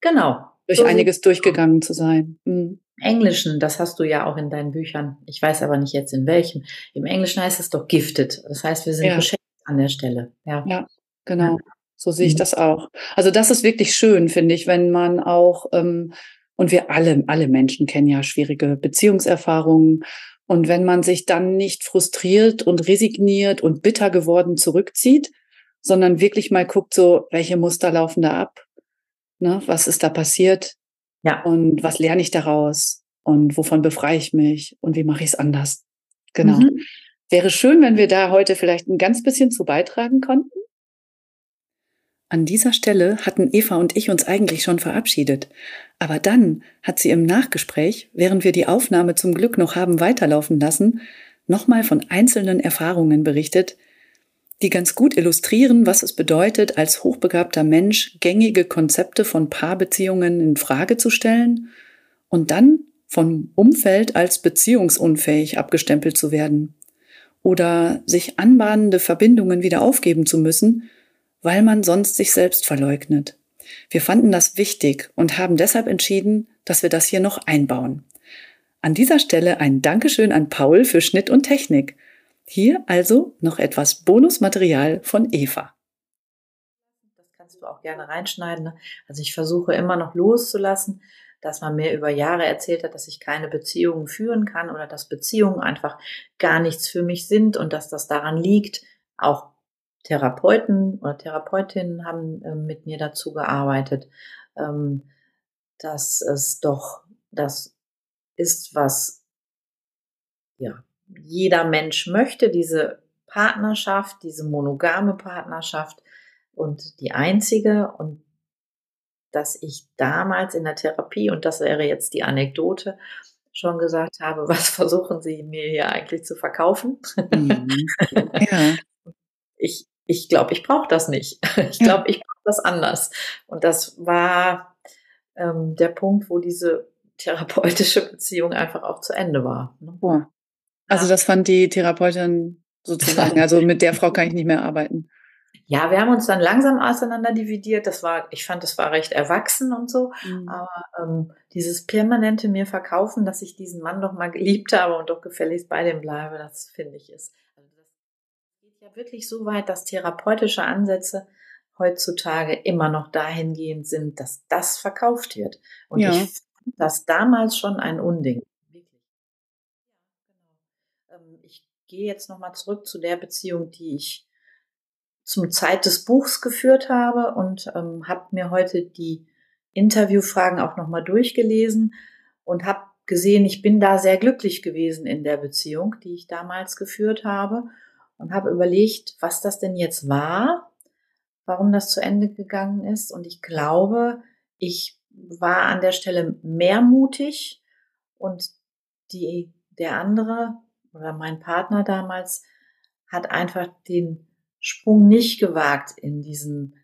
Genau. Durch so einiges durchgegangen zu sein. Mhm. Englischen, das hast du ja auch in deinen Büchern, ich weiß aber nicht jetzt in welchem, im Englischen heißt es doch gifted. Das heißt, wir sind ja. beschäftigt an der Stelle. Ja, ja genau. So sehe ich mhm. das auch. Also das ist wirklich schön, finde ich, wenn man auch, ähm, und wir alle, alle Menschen kennen ja schwierige Beziehungserfahrungen. Und wenn man sich dann nicht frustriert und resigniert und bitter geworden zurückzieht, sondern wirklich mal guckt, so, welche Muster laufen da ab? Ne, was ist da passiert? Ja. Und was lerne ich daraus? Und wovon befreie ich mich? Und wie mache ich es anders? Genau. Mhm. Wäre schön, wenn wir da heute vielleicht ein ganz bisschen zu beitragen konnten. An dieser Stelle hatten Eva und ich uns eigentlich schon verabschiedet. Aber dann hat sie im Nachgespräch, während wir die Aufnahme zum Glück noch haben weiterlaufen lassen, nochmal von einzelnen Erfahrungen berichtet, die ganz gut illustrieren, was es bedeutet, als hochbegabter Mensch gängige Konzepte von Paarbeziehungen in Frage zu stellen und dann vom Umfeld als beziehungsunfähig abgestempelt zu werden oder sich anbahnende Verbindungen wieder aufgeben zu müssen, weil man sonst sich selbst verleugnet. Wir fanden das wichtig und haben deshalb entschieden, dass wir das hier noch einbauen. An dieser Stelle ein Dankeschön an Paul für Schnitt und Technik. Hier also noch etwas Bonusmaterial von Eva. Das kannst du auch gerne reinschneiden. Ne? Also ich versuche immer noch loszulassen, dass man mir über Jahre erzählt hat, dass ich keine Beziehungen führen kann oder dass Beziehungen einfach gar nichts für mich sind und dass das daran liegt. Auch Therapeuten oder Therapeutinnen haben äh, mit mir dazu gearbeitet, ähm, dass es doch das ist, was ja jeder Mensch möchte, diese Partnerschaft, diese monogame Partnerschaft und die einzige und dass ich damals in der Therapie, und das wäre jetzt die Anekdote, schon gesagt habe, was versuchen Sie mir hier eigentlich zu verkaufen? Mhm. Ja. Ich, ich glaube, ich brauche das nicht. Ich glaube, ich brauche das anders. Und das war ähm, der Punkt, wo diese therapeutische Beziehung einfach auch zu Ende war. Ne? Also das fand die Therapeutin sozusagen, also mit der Frau kann ich nicht mehr arbeiten. Ja, wir haben uns dann langsam auseinander dividiert. Das war, ich fand, das war recht erwachsen und so. Mhm. Aber ähm, dieses permanente mir verkaufen, dass ich diesen Mann doch mal geliebt habe und doch gefälligst bei dem bleibe, das finde ich ist. Also das geht ja wirklich so weit, dass therapeutische Ansätze heutzutage immer noch dahingehend sind, dass das verkauft wird. Und ja. ich fand das damals schon ein Unding. Wirklich. Ja, genau. Ähm, ich gehe jetzt nochmal zurück zu der Beziehung, die ich zum Zeit des Buchs geführt habe und ähm, habe mir heute die Interviewfragen auch nochmal durchgelesen und habe gesehen, ich bin da sehr glücklich gewesen in der Beziehung, die ich damals geführt habe und habe überlegt, was das denn jetzt war, warum das zu Ende gegangen ist. Und ich glaube, ich war an der Stelle mehr mutig und die, der andere oder mein Partner damals hat einfach den Sprung nicht gewagt, in diesen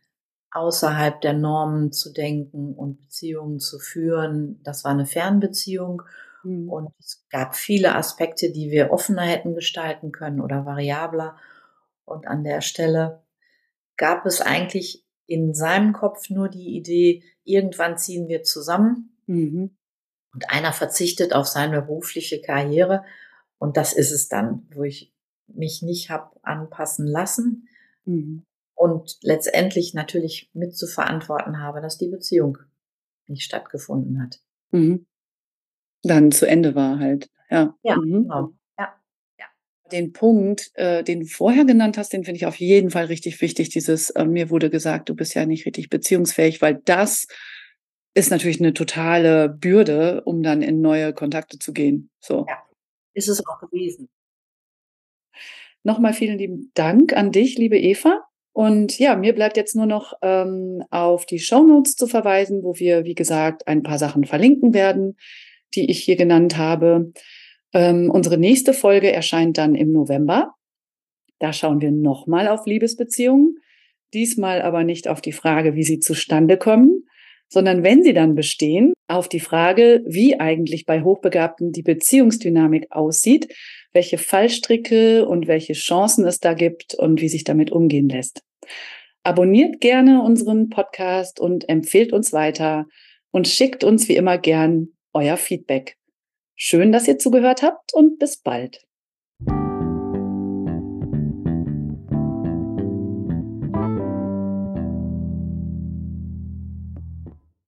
außerhalb der Normen zu denken und Beziehungen zu führen. Das war eine Fernbeziehung mhm. und es gab viele Aspekte, die wir offener hätten gestalten können oder variabler. Und an der Stelle gab es eigentlich in seinem Kopf nur die Idee, irgendwann ziehen wir zusammen. Mhm. Und einer verzichtet auf seine berufliche Karriere. Und das ist es dann, wo ich mich nicht habe anpassen lassen. Mhm. Und letztendlich natürlich mit zu verantworten habe, dass die Beziehung nicht stattgefunden hat. Mhm. Dann zu Ende war halt. Ja, ja mhm. genau. Ja. ja. Den Punkt, äh, den du vorher genannt hast, den finde ich auf jeden Fall richtig wichtig. Dieses, äh, mir wurde gesagt, du bist ja nicht richtig beziehungsfähig, weil das ist natürlich eine totale Bürde, um dann in neue Kontakte zu gehen. So. Ja, ist es auch gewesen. Nochmal vielen lieben Dank an dich, liebe Eva. Und ja, mir bleibt jetzt nur noch ähm, auf die Shownotes zu verweisen, wo wir, wie gesagt, ein paar Sachen verlinken werden, die ich hier genannt habe. Ähm, unsere nächste Folge erscheint dann im November. Da schauen wir nochmal auf Liebesbeziehungen. Diesmal aber nicht auf die Frage, wie sie zustande kommen, sondern wenn sie dann bestehen, auf die Frage, wie eigentlich bei Hochbegabten die Beziehungsdynamik aussieht welche Fallstricke und welche Chancen es da gibt und wie sich damit umgehen lässt. Abonniert gerne unseren Podcast und empfehlt uns weiter und schickt uns wie immer gern euer Feedback. Schön, dass ihr zugehört habt und bis bald.